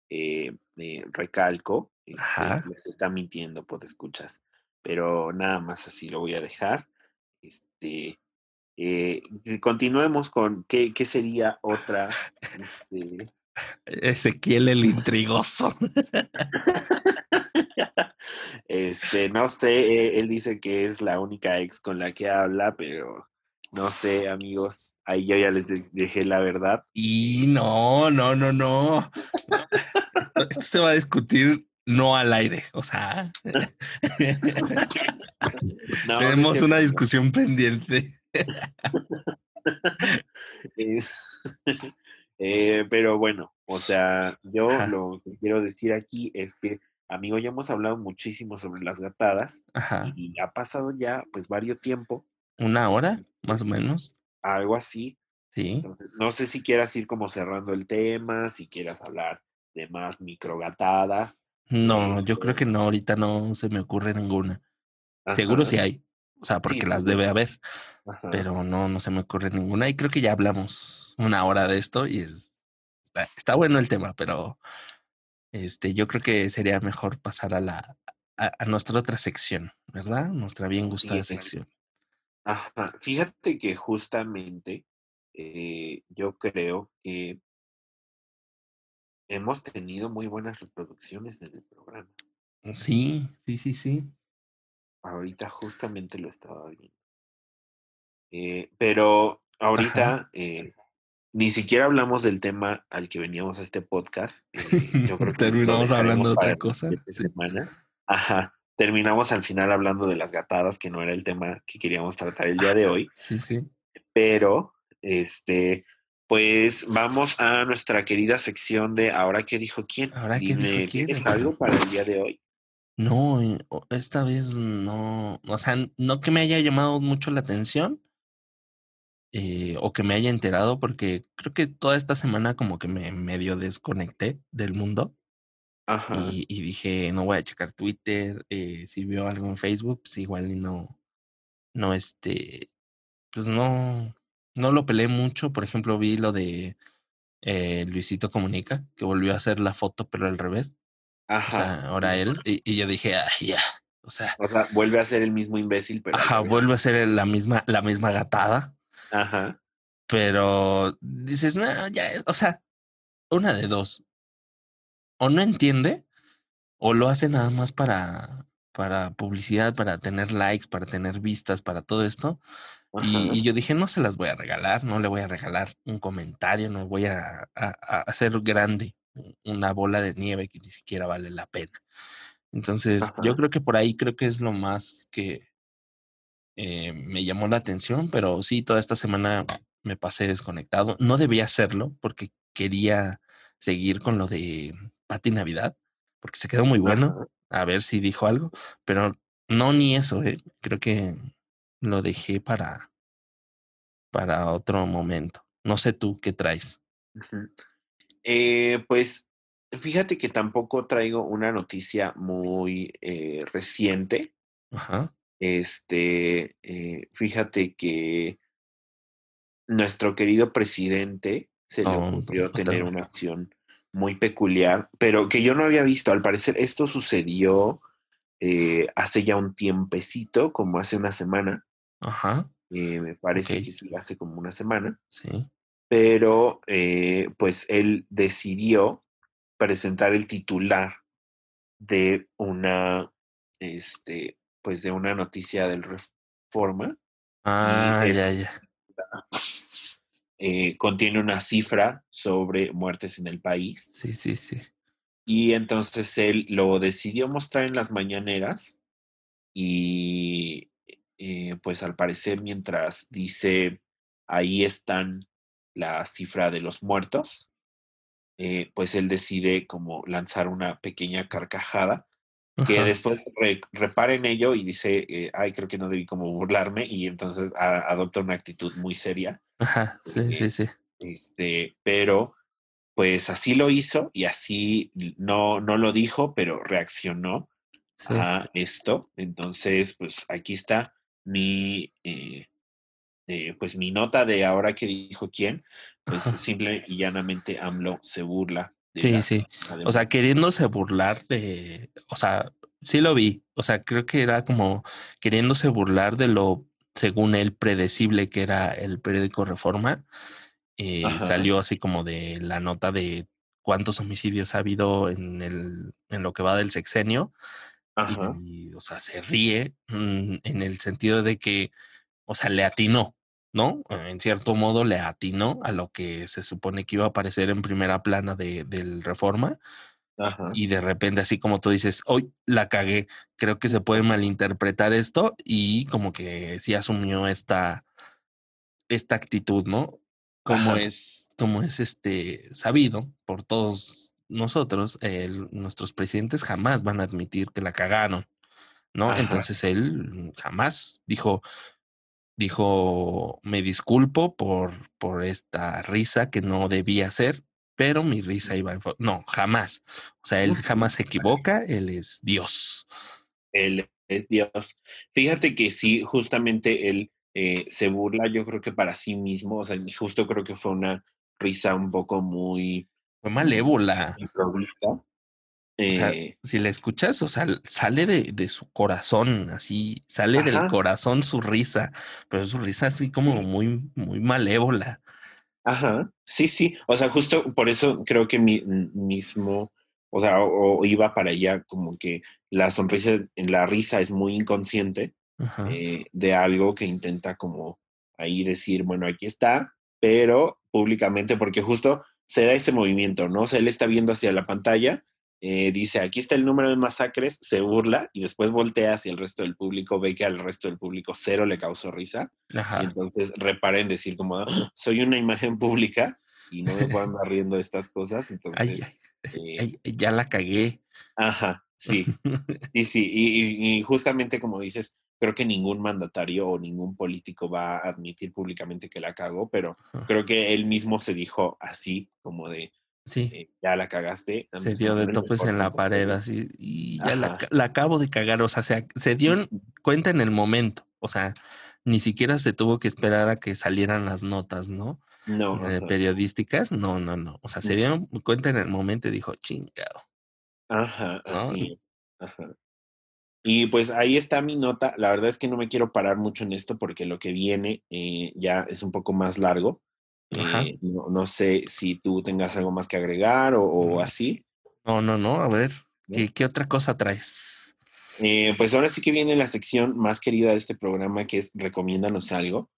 eh, eh, recalco, este, se está mintiendo, pues escuchas, pero nada más así lo voy a dejar. Este, continuemos con qué, qué sería otra. [laughs] Este... Ezequiel el intrigoso. [laughs] este, no sé, él dice que es la única ex con la que habla, pero no sé, amigos, ahí yo ya les dejé la verdad. Y no, no, no, no. Esto se va a discutir no al aire, o sea. [laughs] tenemos una discusión pendiente. [laughs] Eh, pero bueno, o sea, yo lo que quiero decir aquí es que, amigo, ya hemos hablado muchísimo sobre las gatadas y ha pasado ya pues varios tiempo ¿Una hora, más o menos? Algo así. Sí. no sé si quieras ir como cerrando el tema, si quieras hablar de más microgatadas. No, yo creo que no, ahorita no se me ocurre ninguna. Seguro sí hay, o sea, porque las debe haber, pero no, no se me ocurre ninguna. Y creo que ya hablamos una hora de esto y es, está, bueno el tema, pero este, yo creo que sería mejor pasar a la a, nuestra otra sección, ¿verdad? Nuestra bien gustada sección. Ajá, fíjate que justamente eh, yo creo que hemos tenido muy buenas reproducciones en el programa. Sí, sí, sí, sí. Ahorita justamente lo estaba viendo. Eh, pero ahorita eh, ni siquiera hablamos del tema al que veníamos a este podcast. yo creo [laughs] que Terminamos hablando de otra cosa. Semana. Ajá terminamos al final hablando de las gatadas, que no era el tema que queríamos tratar el día de hoy. Sí, sí. Pero, este, Pues vamos a nuestra querida sección de Ahora que dijo quién. Ahora que dijo quién. ¿Tienes algo para el día de hoy? No, esta vez no. O sea, no que me haya llamado mucho la atención. Eh, o que me haya enterado, porque creo que toda esta semana como que me medio desconecté del mundo. Ajá. Y, y dije, no voy a checar Twitter. Eh, si veo algo en Facebook, pues igual y no. No, este. Pues no. No lo peleé mucho. Por ejemplo, vi lo de eh, Luisito Comunica, que volvió a hacer la foto, pero al revés. Ajá. O sea, ahora él. Y, y yo dije, ay, ya. O sea, O sea, vuelve a ser el mismo imbécil, pero. ajá, vuelve a ser la misma, la misma gatada. Ajá. Pero dices, no, ya, o sea, una de dos. O no entiende, o lo hace nada más para, para publicidad, para tener likes, para tener vistas, para todo esto. Y, yo dije, no se las voy a regalar, no le voy a regalar un comentario, no voy a, a- a hacer grande una bola de nieve que ni siquiera vale la pena. Entonces, yo creo que por ahí creo que es lo más que eh, me llamó la atención, pero sí, toda esta semana me pasé desconectado. No debía hacerlo porque quería seguir con lo de Pati Navidad, porque se quedó muy bueno, a ver si dijo algo, pero no ni eso, eh. creo que lo dejé para, para otro momento. No sé tú qué traes. Eh, pues fíjate que tampoco traigo una noticia muy eh, reciente. Ajá. Este, eh, fíjate que nuestro querido presidente se le Oh, ocurrió tener una acción muy peculiar, pero que yo no había visto. Al parecer, esto sucedió eh, hace ya un tiempecito, como hace una semana. Ajá. eh, me parece Ok. que hace como una semana. Sí. Pero eh, pues él decidió presentar el titular de una, este, pues de una noticia del Reforma Ah, ya, ya. [laughs] eh, contiene una cifra sobre muertes en el país Sí, sí, sí. y entonces él lo decidió mostrar en las mañaneras y eh, pues al parecer mientras dice ahí están la cifra de los muertos, eh, pues él decide como lanzar una pequeña carcajada que Ajá. después re- repara en ello y dice, eh, ay, creo que no debí como burlarme y entonces a- adopta una actitud muy seria. Ajá. Sí, eh, sí, sí. este, pero pues así lo hizo y así no, no lo dijo, pero reaccionó Sí. a esto. Entonces, pues aquí está mi, eh, eh, pues mi nota de ahora que dijo quién, pues simple y llanamente AMLO se burla de Sí, la sí. O sea, queriéndose burlar de, o sea, sí lo vi. O sea, creo que era como queriéndose burlar de lo, según él, predecible que era el periódico Reforma. Eh, salió así como de la nota de cuántos homicidios ha habido en el, en lo que va del sexenio. Ajá. Y, o sea, se ríe mm, en el sentido de que, o sea, le atinó, ¿no? En cierto modo le atinó a lo que se supone que iba a aparecer en primera plana de, del Reforma Ajá. y de repente así como tú dices, hoy la cagué, creo que se puede malinterpretar esto y como que sí asumió esta, esta actitud, ¿no? Como Ajá. es, como es este sabido por todos nosotros, el- nuestros presidentes jamás van a admitir que la cagaron, ¿no? Ajá. Entonces él jamás dijo, dijo, me disculpo por, por esta risa que no debía hacer, pero mi risa iba en... fo-". No, jamás. O sea, él jamás se equivoca, él es Dios. Él es Dios. Fíjate que sí, justamente él eh, se burla, yo creo que para sí mismo, o sea, justo creo que fue una risa un poco muy Fue malévola. Improvisa. O sea, Eh, si la escuchas, o sea, sale de, de su corazón, así, sale del corazón su risa, pero su risa así como muy, muy malévola. Ajá, sí, sí, o sea, justo por eso creo que mi, mismo, o sea, o, o iba para allá como que la sonrisa, la risa es muy inconsciente eh, de algo que intenta como ahí decir, bueno, aquí está, pero públicamente, porque justo se da ese movimiento, ¿no? O sea, él está viendo hacia la pantalla eh, dice, aquí está el número de masacres, se burla y después voltea hacia el resto del público, ve que al resto del público cero le causó risa. Y entonces repara en decir como, ah, soy una imagen pública y no me puedo andar riendo de estas cosas. Entonces, eh ya la cagué. Ajá, sí. [laughs] sí, sí. Y, justamente como dices, creo que ningún mandatario o ningún político va a admitir públicamente que la cagó, pero creo que él mismo se dijo así, como de, sí. Eh, ya la cagaste. Se dio de topes en la pared, así, y ya la, acabo de cagar, o sea, se, se dio cuenta en el momento, o sea, ni siquiera se tuvo que esperar a que salieran las notas, ¿no? No. Eh, periodísticas, no, no, no. O sea, se dieron cuenta en el momento y dijo, chingado. Ajá, así. Ajá. Y pues ahí está mi nota. La verdad es que no me quiero parar mucho en esto porque lo que viene eh, ya es un poco más largo. Eh, no, sé si tú tengas algo más que agregar o, así. No, no, no. A ver, ¿qué, otra cosa traes? Eh, pues ahora sí que viene la sección más querida de este programa que es Recomiéndanos algo.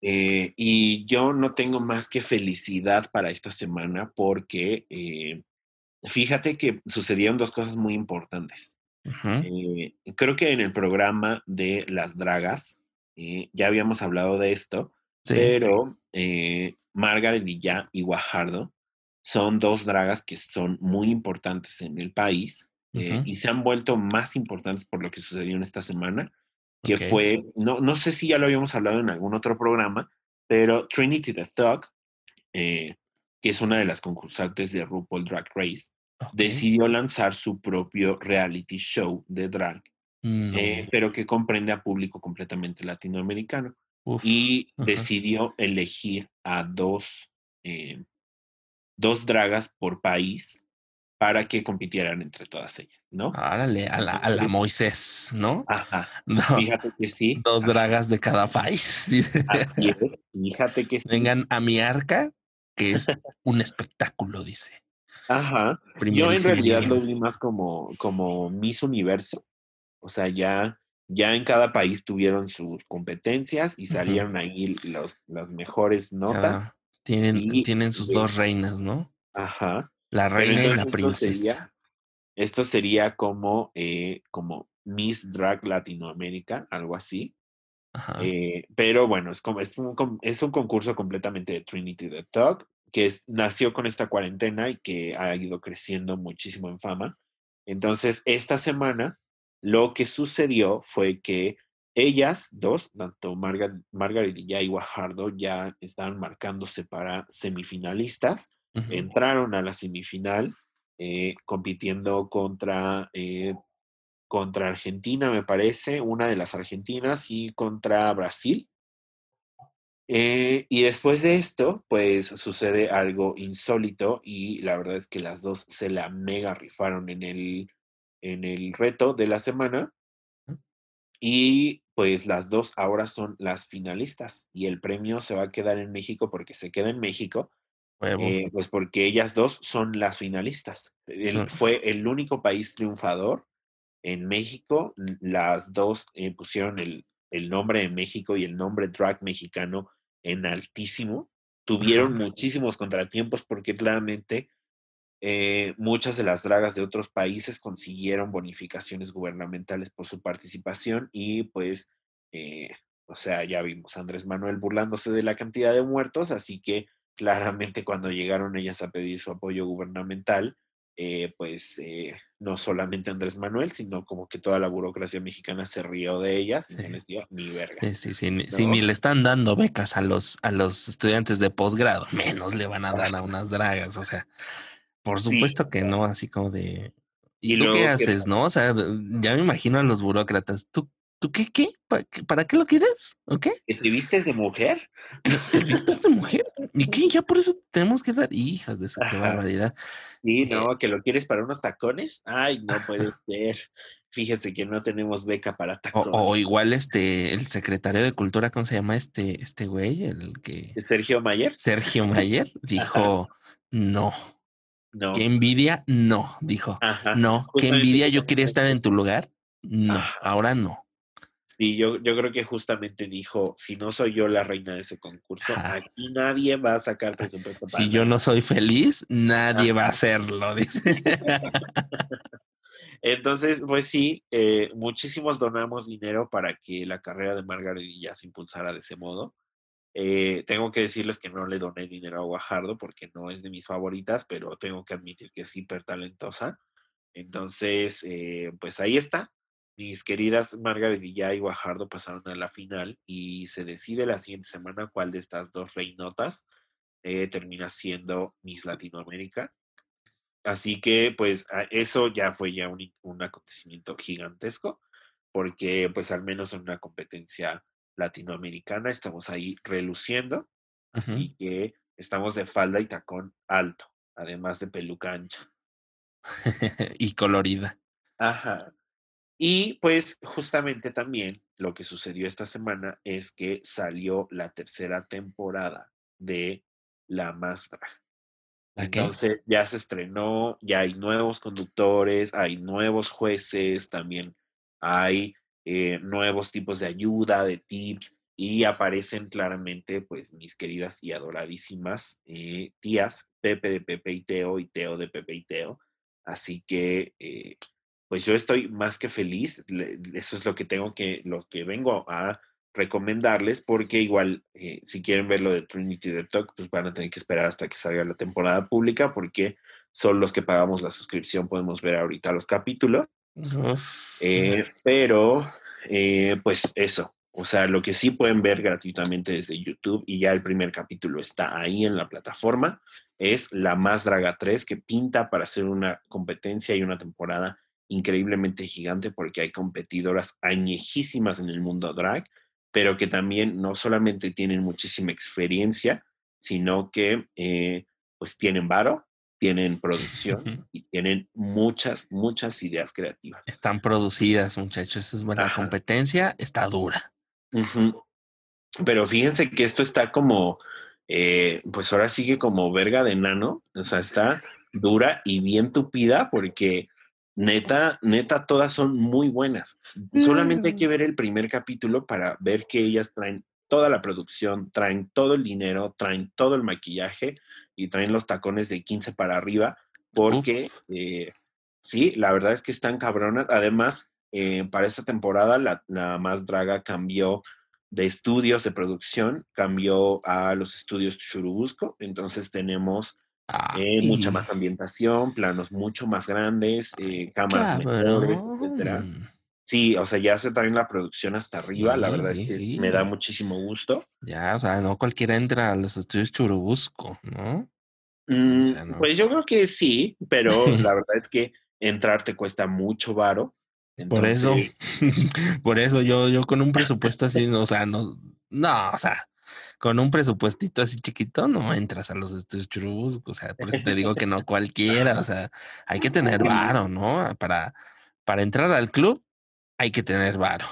y yo no tengo más que felicidad para esta semana porque fíjate que sucedieron dos cosas muy importantes. Eh, creo que en el programa de las dragas eh, ya habíamos hablado de esto, pero eh, Margaret y ya y Guajardo son dos dragas que son muy importantes en el país y se han vuelto más importantes por lo que sucedió en esta semana, que fue, no, no sé si ya lo habíamos hablado en algún otro programa, pero Trinity the Thug, que es una de las concursantes de RuPaul Drag Race, decidió lanzar su propio reality show de drag, eh, pero que comprende a público completamente latinoamericano. Y decidió elegir a dos, eh, dos dragas por país para que compitieran entre todas ellas, ¿no? Árale, a la, a la Moisés, ¿no? Ajá. [laughs] fíjate que sí. Dos dragas de cada país. [laughs] Así fíjate que sí. Vengan a mi arca, que es un espectáculo, dice. Ajá. Yo en realidad lo vi más como, como Miss Universo. O sea, ya, ya en cada país tuvieron sus competencias y salieron ahí los, las mejores notas. tienen, tienen sus dos reinas, ¿no? Ajá. La reina y la princesa. Esto sería, como, eh, como Miss Drag Latinoamérica, algo así. Eh, pero bueno, es, como, es, un, es un concurso completamente de Trinity the Talk que nació con esta cuarentena y que ha ido creciendo muchísimo en fama. Entonces, esta semana lo que sucedió fue que ellas dos, tanto Margaret y Jai Guajardo, ya estaban marcándose para semifinalistas, entraron a la semifinal eh, compitiendo contra, eh, contra Argentina, me parece, una de las argentinas, y contra Brasil. Eh, y después de esto, pues sucede algo insólito y la verdad es que las dos se la mega rifaron en el, en el reto de la semana. Y pues las dos ahora son las finalistas y el premio se va a quedar en México porque se queda en México. Eh, pues porque ellas dos son las finalistas. Fue el único país triunfador en México. Las dos eh, pusieron el, el nombre de México y el nombre drag mexicano en altísimo. Tuvieron muchísimos contratiempos porque claramente eh, muchas de las dragas de otros países consiguieron bonificaciones gubernamentales por su participación y pues, eh, o sea, ya vimos a Andrés Manuel burlándose de la cantidad de muertos, así que claramente cuando llegaron ellas a pedir su apoyo gubernamental, eh, pues eh, no solamente Andrés Manuel, sino como que toda la burocracia mexicana se rió de ellas y no les dio ni verga. Sí, sí, Si ni le están dando becas a los, a los estudiantes de posgrado, [laughs] menos le van a dar a unas dragas, o sea, por supuesto que no, así como de... ¿Y, tú qué haces, no? O sea, ya me imagino a los burócratas, ¿tú ¿Tú qué, qué? ¿Para, qué lo quieres? ¿O qué? ¿Que te vistes de mujer? [laughs] ¿Te vistes de mujer? ¿Y qué? [laughs] Ya por eso tenemos que dar hijas de esa qué barbaridad. Sí, no, eh que lo quieres para unos tacones. Ay, no puede ser. Fíjense que no tenemos beca para tacones. O, igual este, el secretario de Cultura, ¿cómo se llama este, este güey? El que. Sergio Mayer. Sergio Mayer [laughs] dijo no. No. ¿Qué envidia? No, dijo. No. ¿Qué envidia? Yo quería estar en tu lugar. No, ahora no. Sí, yo, yo creo que justamente dijo, si no soy yo la reina de ese concurso, aquí nadie va a sacar presupuesto. Si yo no soy feliz, nadie va a hacerlo, dice. [laughs] Entonces, pues sí, eh, muchísimos donamos dinero para que la carrera de Margaret ya se impulsara de ese modo. Eh, tengo que decirles que no le doné dinero a Guajardo porque no es de mis favoritas, pero tengo que admitir que es hiper talentosa. Entonces, eh, pues ahí está. Mis queridas Margaret Villa y Guajardo pasaron a la final y se decide la siguiente semana cuál de estas dos reinotas eh, termina siendo Miss Latinoamérica. Así que pues eso ya fue ya un, acontecimiento gigantesco porque pues al menos en una competencia latinoamericana estamos ahí reluciendo. Así que estamos de falda y tacón alto, además de peluca ancha. [laughs] y colorida. Ajá. Y pues justamente también lo que sucedió esta semana es que salió la tercera temporada de La Mastra. Entonces ya se estrenó, ya hay nuevos conductores, hay nuevos jueces, también hay eh, nuevos tipos de ayuda, de tips, y aparecen claramente, pues, mis queridas y adoradísimas eh, tías, Pepe de Pepe y Teo y Teo de Pepe y Teo. Así que, eh, pues yo estoy más que feliz. Eso es lo que tengo que, lo que vengo a recomendarles, porque igual, si quieren ver lo de Trinity the Talk, pues van a tener que esperar hasta que salga la temporada pública, porque son los que pagamos la suscripción, podemos ver ahorita los capítulos. Eh, pero, eh, pues eso, o sea, lo que sí pueden ver gratuitamente desde YouTube y ya el primer capítulo está ahí en la plataforma, es La Más Draga 3, que pinta para hacer una competencia y una temporada increíblemente gigante porque hay competidoras añejísimas en el mundo drag, pero que también no solamente tienen muchísima experiencia, sino que eh, pues tienen varo, tienen producción y tienen muchas, muchas ideas creativas. Están producidas, muchachos. Es buena. Competencia está dura. Pero fíjense que esto está como, eh, pues ahora sigue como verga de nano, o sea, está dura y bien tupida porque Neta, neta, todas son muy buenas. Solamente hay que mm. ver el primer capítulo para ver que ellas traen toda la producción, traen todo el dinero, traen todo el maquillaje y traen los tacones de 15 para arriba, porque eh, sí, la verdad es que están cabronas. Además, eh, para esta temporada, la, la, más draga cambió de estudios de producción, cambió a los estudios Churubusco. Entonces tenemos Ah, eh, mucha más ambientación, planos mucho más grandes, eh, cámaras mejores, etcétera. Sí, o sea, ya se traen la producción hasta arriba, la verdad es que me da muchísimo gusto. Ya, o sea, no cualquiera entra a los estudios Churubusco, ¿no? Mm, pues yo creo que sí, pero [laughs] la verdad es que entrar te cuesta mucho varo. Por eso, [laughs] por eso yo, yo con un presupuesto así, o sea, no, no, o sea, con un presupuestito así chiquito no entras a los estudios churubus, o sea, por eso te digo que no cualquiera, o [laughs] sea, hay que tener varo, ¿no? Para, para entrar al club hay que tener varo.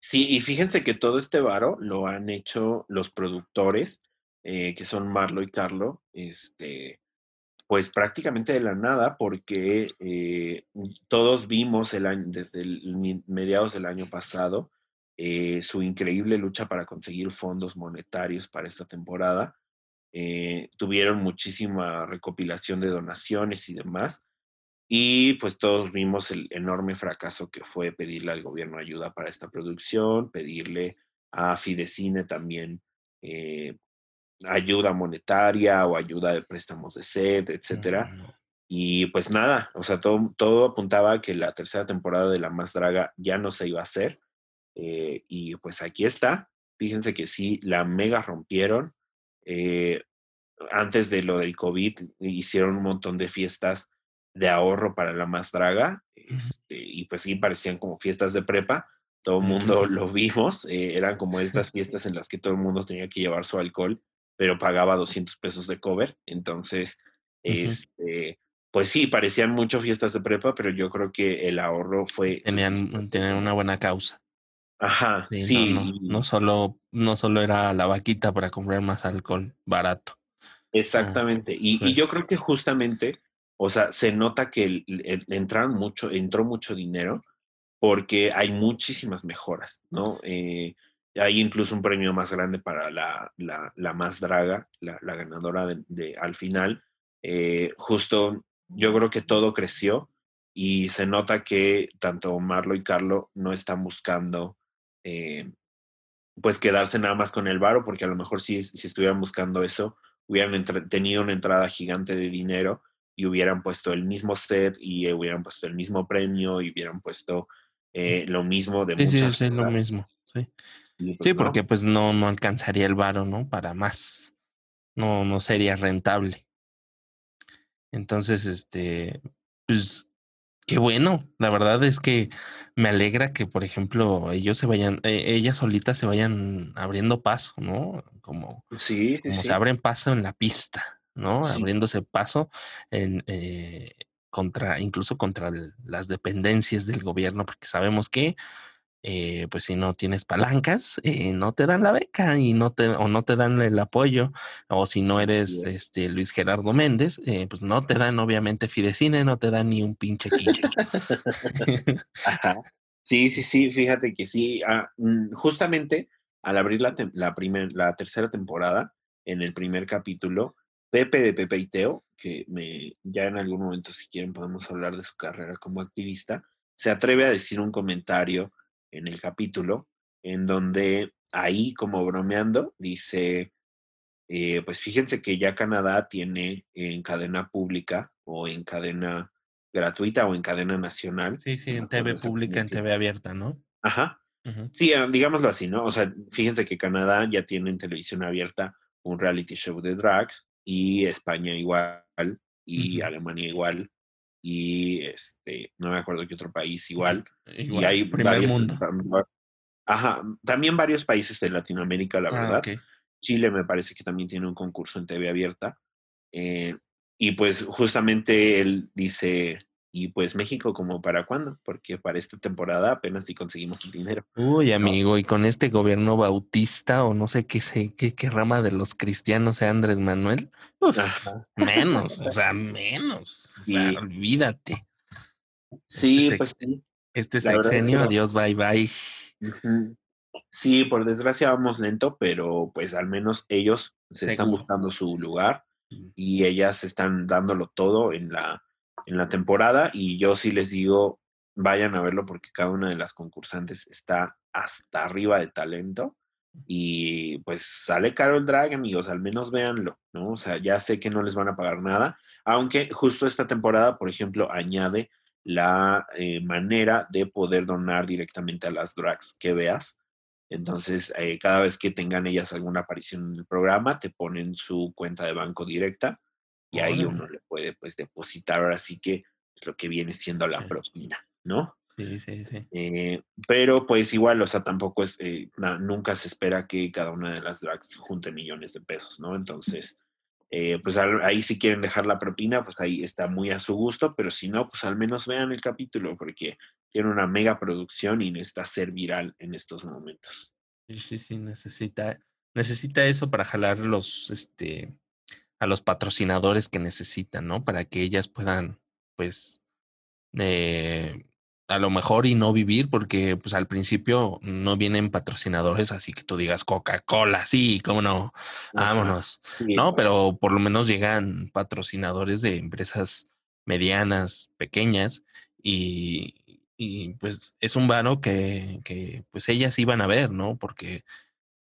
Sí, y fíjense que todo este varo lo han hecho los productores, eh, que son Marlo y Carlo, este, pues prácticamente de la nada, porque eh, todos vimos el año, desde el, mediados del año pasado eh, su increíble lucha para conseguir fondos monetarios para esta temporada. Tuvieron muchísima recopilación de donaciones y demás. Y pues todos vimos el enorme fracaso que fue pedirle al gobierno ayuda para esta producción, pedirle a Fidecine también eh, ayuda monetaria o ayuda de préstamos de sed, etcétera. Y pues nada, o sea, todo, todo apuntaba a que la tercera temporada de La Más Draga ya no se iba a hacer. Eh, y pues aquí está. Fíjense que sí, la mega rompieron. Eh, antes de lo del COVID hicieron un montón de fiestas de ahorro para la más draga. Este, y pues sí, parecían como fiestas de prepa. Todo el mundo [laughs] lo vimos. Eh, eran como estas fiestas en las que todo el mundo tenía que llevar su alcohol, pero pagaba 200 pesos de cover. Entonces, este, pues sí, parecían mucho fiestas de prepa, pero yo creo que el ahorro fue... Tenían, tenían una buena causa. Ajá, sí. No, solo, no solo era la vaquita para comprar más alcohol barato. Exactamente. y, yo creo que justamente, o sea, se nota que entraron mucho, entró mucho dinero porque hay muchísimas mejoras, ¿no? Eh, hay incluso un premio más grande para la, la, más draga, la, ganadora de, al final. Eh, justo yo creo que todo creció y se nota que tanto Marlo y Carlo no están buscando eh, pues quedarse nada más con el varo, porque a lo mejor si, si estuvieran buscando eso, hubieran tenido una entrada gigante de dinero y hubieran puesto el mismo set y hubieran puesto el mismo premio y hubieran puesto eh, lo mismo de sí, muchas Sí, sí, lo mismo, sí. Pues sí, porque pues no, no alcanzaría el varo, ¿no? Para más. No, no sería rentable. Entonces, este, pues, qué bueno. La verdad es que me alegra que, por ejemplo, ellos se vayan, eh, ellas solitas se vayan abriendo paso, ¿no? Como, sí, como se abren paso en la pista, ¿no? Abriéndose paso en, eh, contra, incluso contra las dependencias del gobierno, porque sabemos que eh, pues si no tienes palancas, eh, no te dan la beca y no te, o no te dan el apoyo, o si no eres este Luis Gerardo Méndez, pues no te dan obviamente Fidecine, no te dan ni un pinche quinto. [laughs] Sí, sí, sí, fíjate que sí, ah, mm, justamente al abrir la, la, la tercera temporada, en el primer capítulo, Pepe de Pepe y Teo, que me, ya en algún momento si quieren podemos hablar de su carrera como activista, se atreve a decir un comentario en el capítulo en donde ahí como bromeando dice, eh, pues fíjense que ya Canadá tiene en cadena pública o en cadena gratuita o en cadena nacional. Sí, sí, en TV pública, en TV abierta, ¿no? Ajá. Sí, ah, digámoslo así, ¿no? O sea, fíjense que Canadá ya tiene en televisión abierta un reality show de drags y España igual y Alemania igual y este, no me acuerdo qué otro país igual. y hay varios, mundo. Ajá, también varios países de Latinoamérica, la ah, verdad. Chile me parece que también tiene un concurso en TV abierta. Eh, y pues justamente él dice, y pues México, ¿como para cuándo? Porque para esta temporada apenas si conseguimos el dinero. Uy, amigo, y con este gobierno bautista o no sé qué, sé, qué, qué rama de los cristianos sea Andrés Manuel, menos, o sea, menos. O sea, olvídate. Sí, este pues sí. Este sexenio, adiós, bye bye. Sí, por desgracia vamos lento, pero pues al menos ellos se están buscando su lugar y ellas están dándolo todo en la en la temporada y yo sí les digo, vayan a verlo porque cada una de las concursantes está hasta arriba de talento y pues sale caro el drag, amigos, al menos véanlo, ¿no? O sea, ya sé que no les van a pagar nada, aunque justo esta temporada, por ejemplo, añade la eh, manera de poder donar directamente a las drags que veas. Entonces, eh, cada vez que tengan ellas alguna aparición en el programa, te ponen su cuenta de banco directa y ahí uno le puede pues depositar ahora sí que es lo que viene siendo la propina, ¿no? Sí, sí, sí. Eh, pero pues igual, o sea, tampoco es, eh, nunca se espera que cada una de las drags junte millones de pesos, ¿no? Entonces, eh, pues ahí si quieren dejar la propina, pues ahí está muy a su gusto, pero si no, pues al menos vean el capítulo porque tiene una mega producción y necesita ser viral en estos momentos. Sí, sí, sí, necesita, necesita eso para jalar los, este, a los patrocinadores que necesitan, ¿no? Para que ellas puedan, pues, eh, a lo mejor y no vivir, porque pues al principio no vienen patrocinadores, así que tú digas Coca-Cola, sí, cómo no, vámonos, ¿no? Pero por lo menos llegan patrocinadores de empresas medianas, pequeñas, y, y pues es un vano que, que pues ellas iban a ver, ¿no? Porque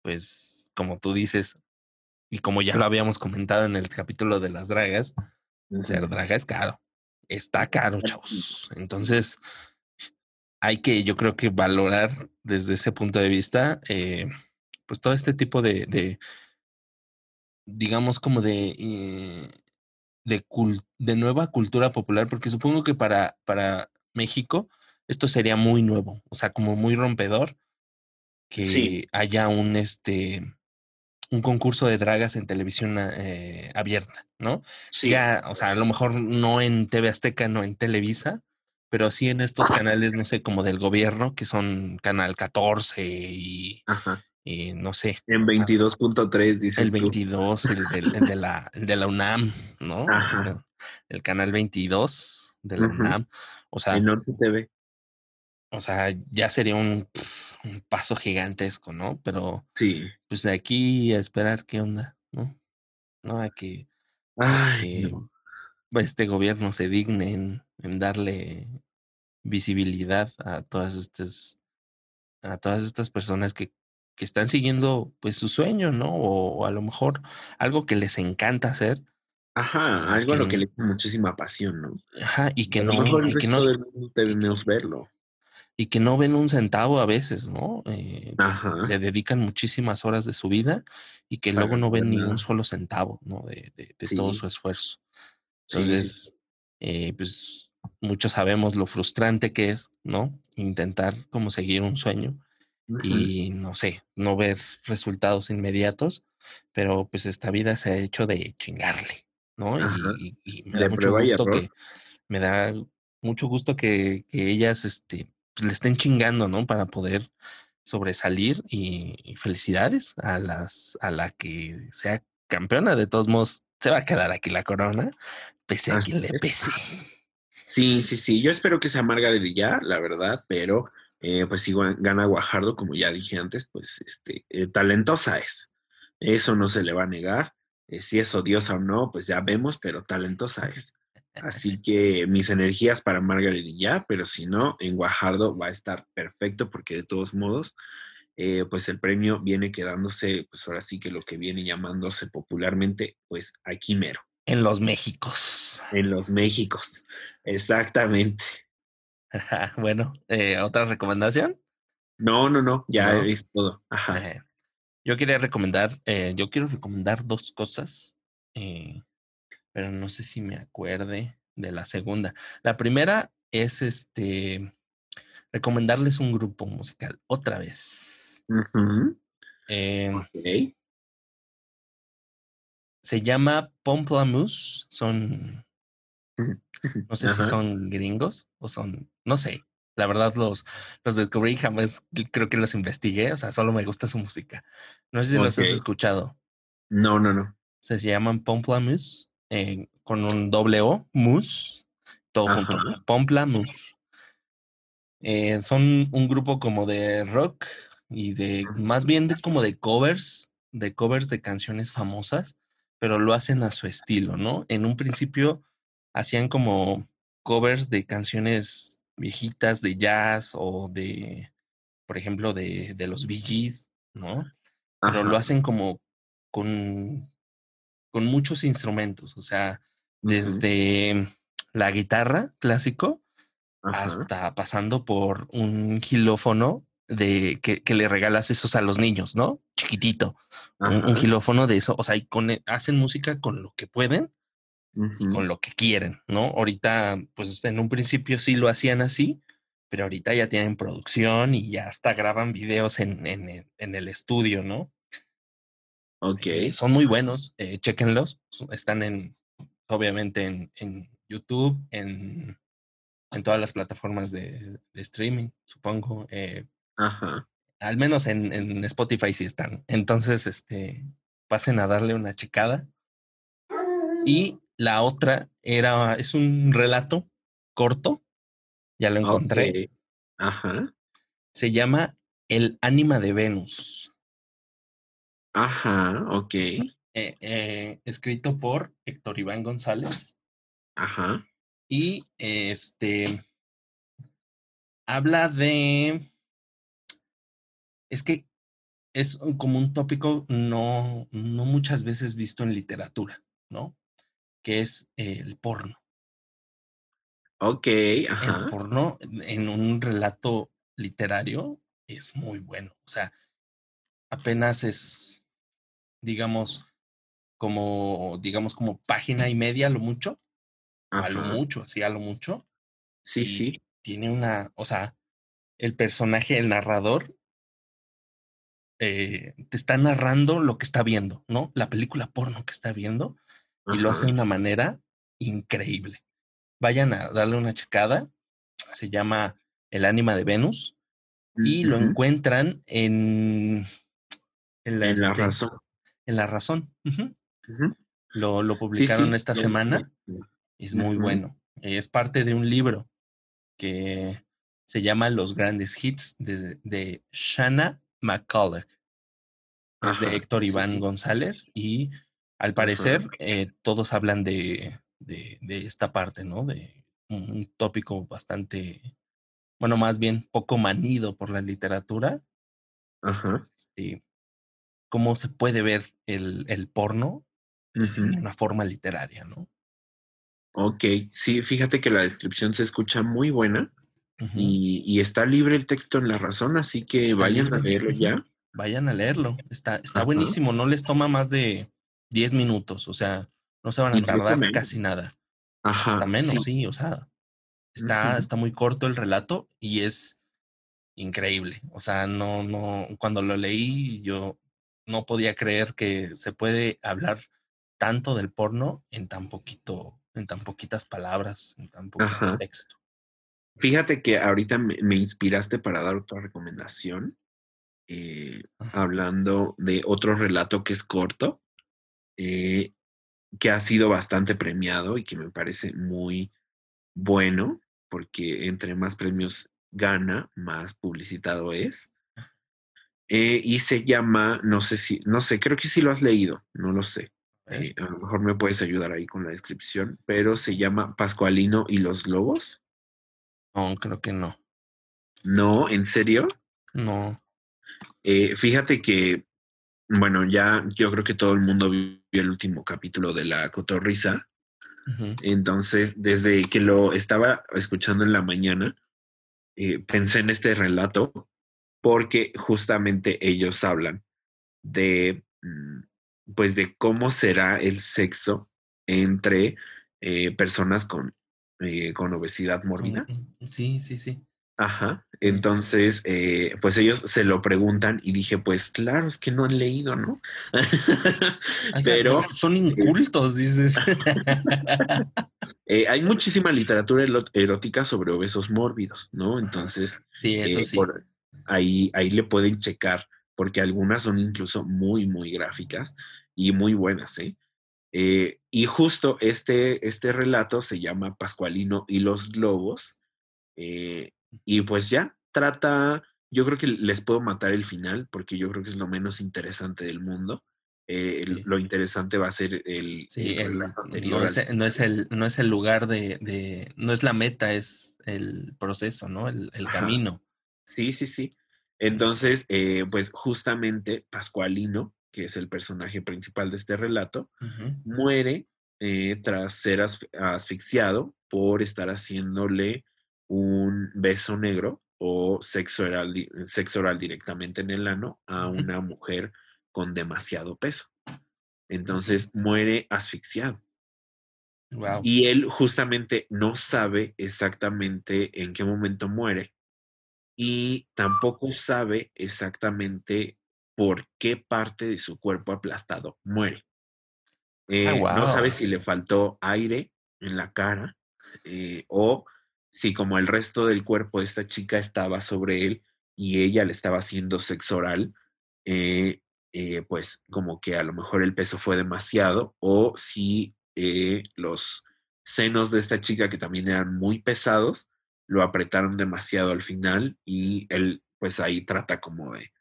pues como tú dices, y como ya lo habíamos comentado en el capítulo de las dragas, ser draga es caro. Está caro, chavos. Entonces, hay que, yo creo que valorar desde ese punto de vista, eh, pues todo este tipo de, de digamos, como de, eh, de, de, nueva cultura popular, porque supongo que para, para México esto sería muy nuevo, o sea, como muy rompedor que haya un, este, un concurso de dragas en televisión eh, abierta, ¿no? Sí. Ya, o sea, a lo mejor no en TV Azteca, no en Televisa, pero sí en estos [laughs] canales, no sé, como del gobierno, que son Canal 14 y, y no sé. En 22.3, dice El 22, El, de la, de la UNAM, ¿no? El canal 22 de la UNAM. O sea. En Norte TV. o sea, ya sería un, un paso gigantesco, ¿no? Pero Sí. pues de aquí a esperar qué onda, ¿no? No, a que, a Ay, que no. este gobierno se digne en, en darle visibilidad a todas estas, a todas estas personas que, que están siguiendo pues su sueño, ¿no? O, o a lo mejor algo que les encanta hacer Ajá, algo a lo que le echa muchísima pasión, ¿no? ajá, y que a lo no, mejor el y que no, resto del mundo y que, debemos verlo. Y que no ven un centavo a veces, ¿no? Eh, le dedican muchísimas horas de su vida y que luego no ven ni un solo centavo, ¿no? De, de, de todo su esfuerzo. sí, sí. Entonces, eh, pues muchos sabemos lo frustrante que es, ¿no? Intentar como seguir un sueño y no sé, no ver resultados inmediatos, pero pues esta vida se ha hecho de chingarle, ¿no? Y, me da de mucho gusto que, me da mucho gusto que, que ellas, este, pues, le estén chingando, ¿no? Para poder sobresalir y, y felicidades a las, a la que sea campeona. De todos modos, se va a quedar aquí la corona, pese a Así quien le es. pese. Sí, sí, sí. Yo espero que sea Margaret ya, la verdad, pero eh, pues si gana Guajardo, como ya dije antes, pues este, eh, talentosa es. Eso no se le va a negar. Eh, si es odiosa o no, pues ya vemos, pero talentosa es. Así que mis energías para Margaret y ya, pero si no, en Guajardo va a estar perfecto porque de todos modos, eh, pues el premio viene quedándose, pues ahora sí que lo que viene llamándose popularmente, pues aquí mero, En los Méxicos. en los Méxicos. Exactamente. [laughs] bueno, eh, otra recomendación. No, no, no, ya No. es todo. Ajá. Eh, yo quería recomendar, eh, yo quiero recomendar dos cosas, eh, pero no sé si me acuerde de la segunda. La primera es este recomendarles un grupo musical otra vez. Ujú, Eh, ok. se llama Pomplamoose. Son, no sé si son gringos o son, no sé. La verdad los, los descubrí jamás, creo que los investigué, o sea, solo me gusta su música. No sé si los has escuchado. No, no, no. se llaman Pomplamoose, eh, con un doble O, Moose, todo junto, Ajá. Pomplamoose. Eh, son un grupo como de rock y de, más bien de, como de covers, de covers de canciones famosas, pero lo hacen a su estilo, ¿no? En un principio hacían como covers de canciones viejitas de jazz o de, por ejemplo, de, de los Bee Gees, ¿no? Pero lo Ajá. hacen como con con muchos instrumentos, o sea, desde la guitarra clásico hasta pasando por un gilófono de que, que le regalas esos a los niños, ¿no? Chiquitito, un, un de eso, o sea, y con, e- hacen música con lo que pueden y con lo que quieren, ¿no? Ahorita, pues en un principio sí lo hacían así, pero ahorita ya tienen producción y ya hasta graban videos en, en, el- en el estudio, ¿no? Ok. Eh, son muy buenos, eh, chéquenlos. so- Están en, obviamente, en, en YouTube, en, en todas las plataformas de, de streaming, supongo. eh, Ajá. al menos en, en Spotify sí están. Entonces, este, pasen a darle una checada. Y la otra era, es un relato corto, ya lo encontré. Ajá. Se llama El ánima de Venus, Ajá. Ok. eh, eh, escrito por Héctor Iván González. Ajá. Y este habla de. Es que es como un tópico no, no muchas veces visto en literatura, ¿no? Que es el porno. Ok. El Ajá. porno en un relato literario es muy bueno. O sea, apenas es, digamos, como, digamos, como página y media, a lo mucho, a lo mucho, así a lo mucho. Sí, y sí. tiene una, o sea, el personaje, el narrador, eh, te está narrando lo que está viendo, ¿no? La película porno que está viendo y lo hace de una manera increíble. Vayan a darle una checada. Se llama El ánima de Venus y lo encuentran en, en, la, En la este, razón. En La Razón. Lo, lo publicaron sí. esta semana. Es muy bueno. Es parte de un libro que se llama Los Grandes Hits de, de Shanna McCulloch. Es de Héctor. Iván González y al parecer eh, todos hablan de, de, de esta parte, ¿no? De un, un tópico bastante, bueno, más bien poco manido por la literatura. Ajá. Este, cómo se puede ver el, el porno en una forma literaria, ¿no? Ok, sí, fíjate que la descripción se escucha muy buena y, y está libre el texto en la razón, así que Está vayan a leerlo ya. Vayan a leerlo. Está, está buenísimo. No les toma más de 10 minutos. O sea, no se van a tardar casi nada. Ajá. Hasta menos, sí. sí. O sea, está, está muy corto el relato y es increíble. O sea, no, no, cuando lo leí, yo no podía creer que se puede hablar tanto del porno en tan poquito, en tan poquitas palabras, en tan poquito Ajá. texto. Fíjate que ahorita me, me inspiraste para dar otra recomendación, eh, hablando de otro relato que es corto, eh, que ha sido bastante premiado y que me parece muy bueno, porque entre más premios gana, más publicitado es. Eh, y se llama, no sé si, no sé, creo que sí lo has leído, no lo sé. Eh, a lo mejor me puedes ayudar ahí con la descripción, pero se llama Pascualino y los Lobos. No, creo que no. No, ¿en serio? No. Eh, fíjate que, bueno, ya yo creo que todo el mundo vio el último capítulo de La Cotorrisa. Entonces, desde que lo estaba escuchando en la mañana, eh, pensé en este relato porque justamente ellos hablan de, mm, pues, de cómo será el sexo entre eh, personas con, eh, con obesidad mórbida. Sí, sí, sí. Ajá. Entonces, eh, pues ellos se lo preguntan y dije, pues claro, es que no han leído, ¿no? [laughs] Ay, Pero son incultos, dices. eh, hay [laughs] muchísima literatura erótica sobre obesos mórbidos, ¿no? Entonces, sí, eso eh, sí. por ahí, ahí le pueden checar, porque algunas son incluso muy, muy gráficas y muy buenas, ¿eh? Eh, y justo este, este relato se llama Pascualino y los Lobos. eh, y pues ya, trata, yo creo que les puedo matar el final, porque yo creo que es lo menos interesante del mundo. Eh, Sí. lo interesante va a ser el, Sí, el el- relato anterior. no, es, no el, no es el lugar de, de, no es la meta, es el proceso, ¿no? El, camino. Sí, sí, sí. Entonces, eh, pues justamente Pascualino, que es el personaje principal de este relato, muere eh, tras ser asf- asfixiado por estar haciéndole un beso negro o sexo oral, sexo oral directamente en el ano a una mujer con demasiado peso. Entonces muere asfixiado. Wow. Y él justamente no sabe exactamente en qué momento muere y tampoco sabe exactamente por qué parte de su cuerpo aplastado muere. Eh, No sabe si le faltó aire en la cara eh, o si como el resto del cuerpo de esta chica estaba sobre él y ella le estaba haciendo sexo oral, eh, pues como que a lo mejor el peso fue demasiado o si los senos de esta chica que también eran muy pesados lo apretaron demasiado al final y él pues ahí trata como de,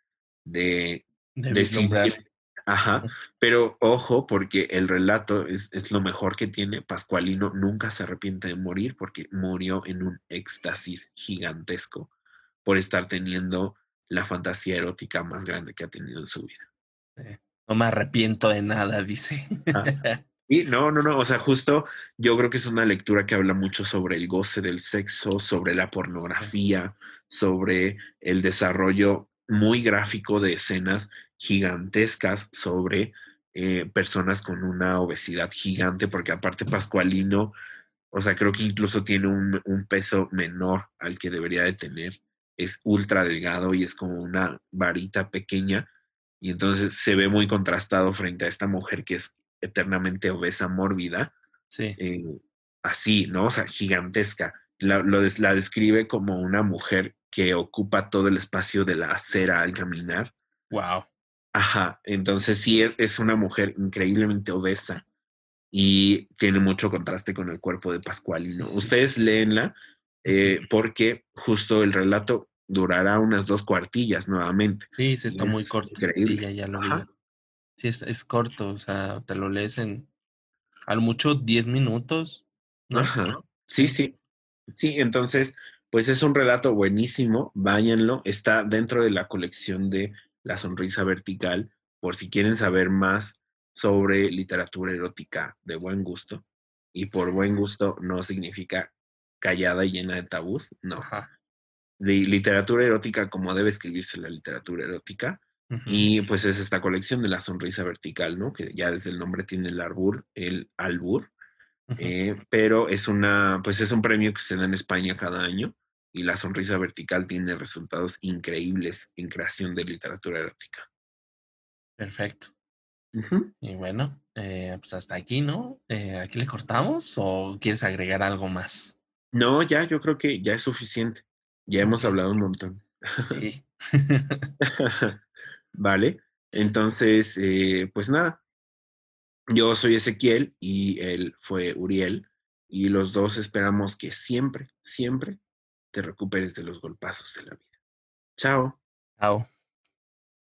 de De decidir, ajá, pero ojo, porque el relato es, es lo mejor que tiene. Pascualino nunca se arrepiente de morir porque murió en un éxtasis gigantesco por estar teniendo la fantasía erótica más grande que ha tenido en su vida. No me arrepiento de nada, dice. Ah, [laughs] Y no, no, no, o sea, justo yo creo que es una lectura que habla mucho sobre el goce del sexo, sobre la pornografía, sobre el desarrollo muy gráfico de escenas gigantescas sobre eh, personas con una obesidad gigante, porque aparte Pascualino, o sea, creo que incluso tiene un, un peso menor al que debería de tener. Es ultra delgado y es como una varita pequeña y entonces se ve muy contrastado frente a esta mujer que es eternamente obesa, mórbida, Sí. eh, así, ¿no? O sea, gigantesca. La, lo des- la describe como una mujer que ocupa todo el espacio de la acera al caminar. Wow. Ajá, entonces sí es, es una mujer increíblemente obesa y tiene mucho contraste con el cuerpo de Pascualino. Sí. Ustedes léenla eh, porque justo el relato durará unas dos cuartillas nuevamente. Sí, sí, está muy corto. Sí, ya, ya lo vi. Sí, es, es, corto, o sea, te lo lees en a lo mucho 10 minutos. ¿no? Ajá. Sí, sí. Sí, entonces, pues es un relato buenísimo, váyanlo, está dentro de la colección de La Sonrisa Vertical, por si quieren saber más sobre literatura erótica de buen gusto. Y por buen gusto no significa callada y llena de tabús, no. De literatura erótica como debe escribirse la literatura erótica. Y pues es esta colección de la sonrisa vertical, ¿no? Que ya desde el nombre tiene el arbur, el albur, eh, pero es una, pues es un premio que se da en España cada año y la sonrisa vertical tiene resultados increíbles en creación de literatura erótica. Perfecto. Y bueno, eh, pues hasta aquí, ¿no? Eh, ¿Aquí le cortamos o quieres agregar algo más? No, ya, yo creo que ya es suficiente. Ya hemos hablado un montón. Sí. [laughs] [laughs] vale, entonces, pues nada, yo soy Ezequiel y él fue Uriel y los dos esperamos que siempre, siempre te recuperes de los golpazos de la vida. Chao. Chao.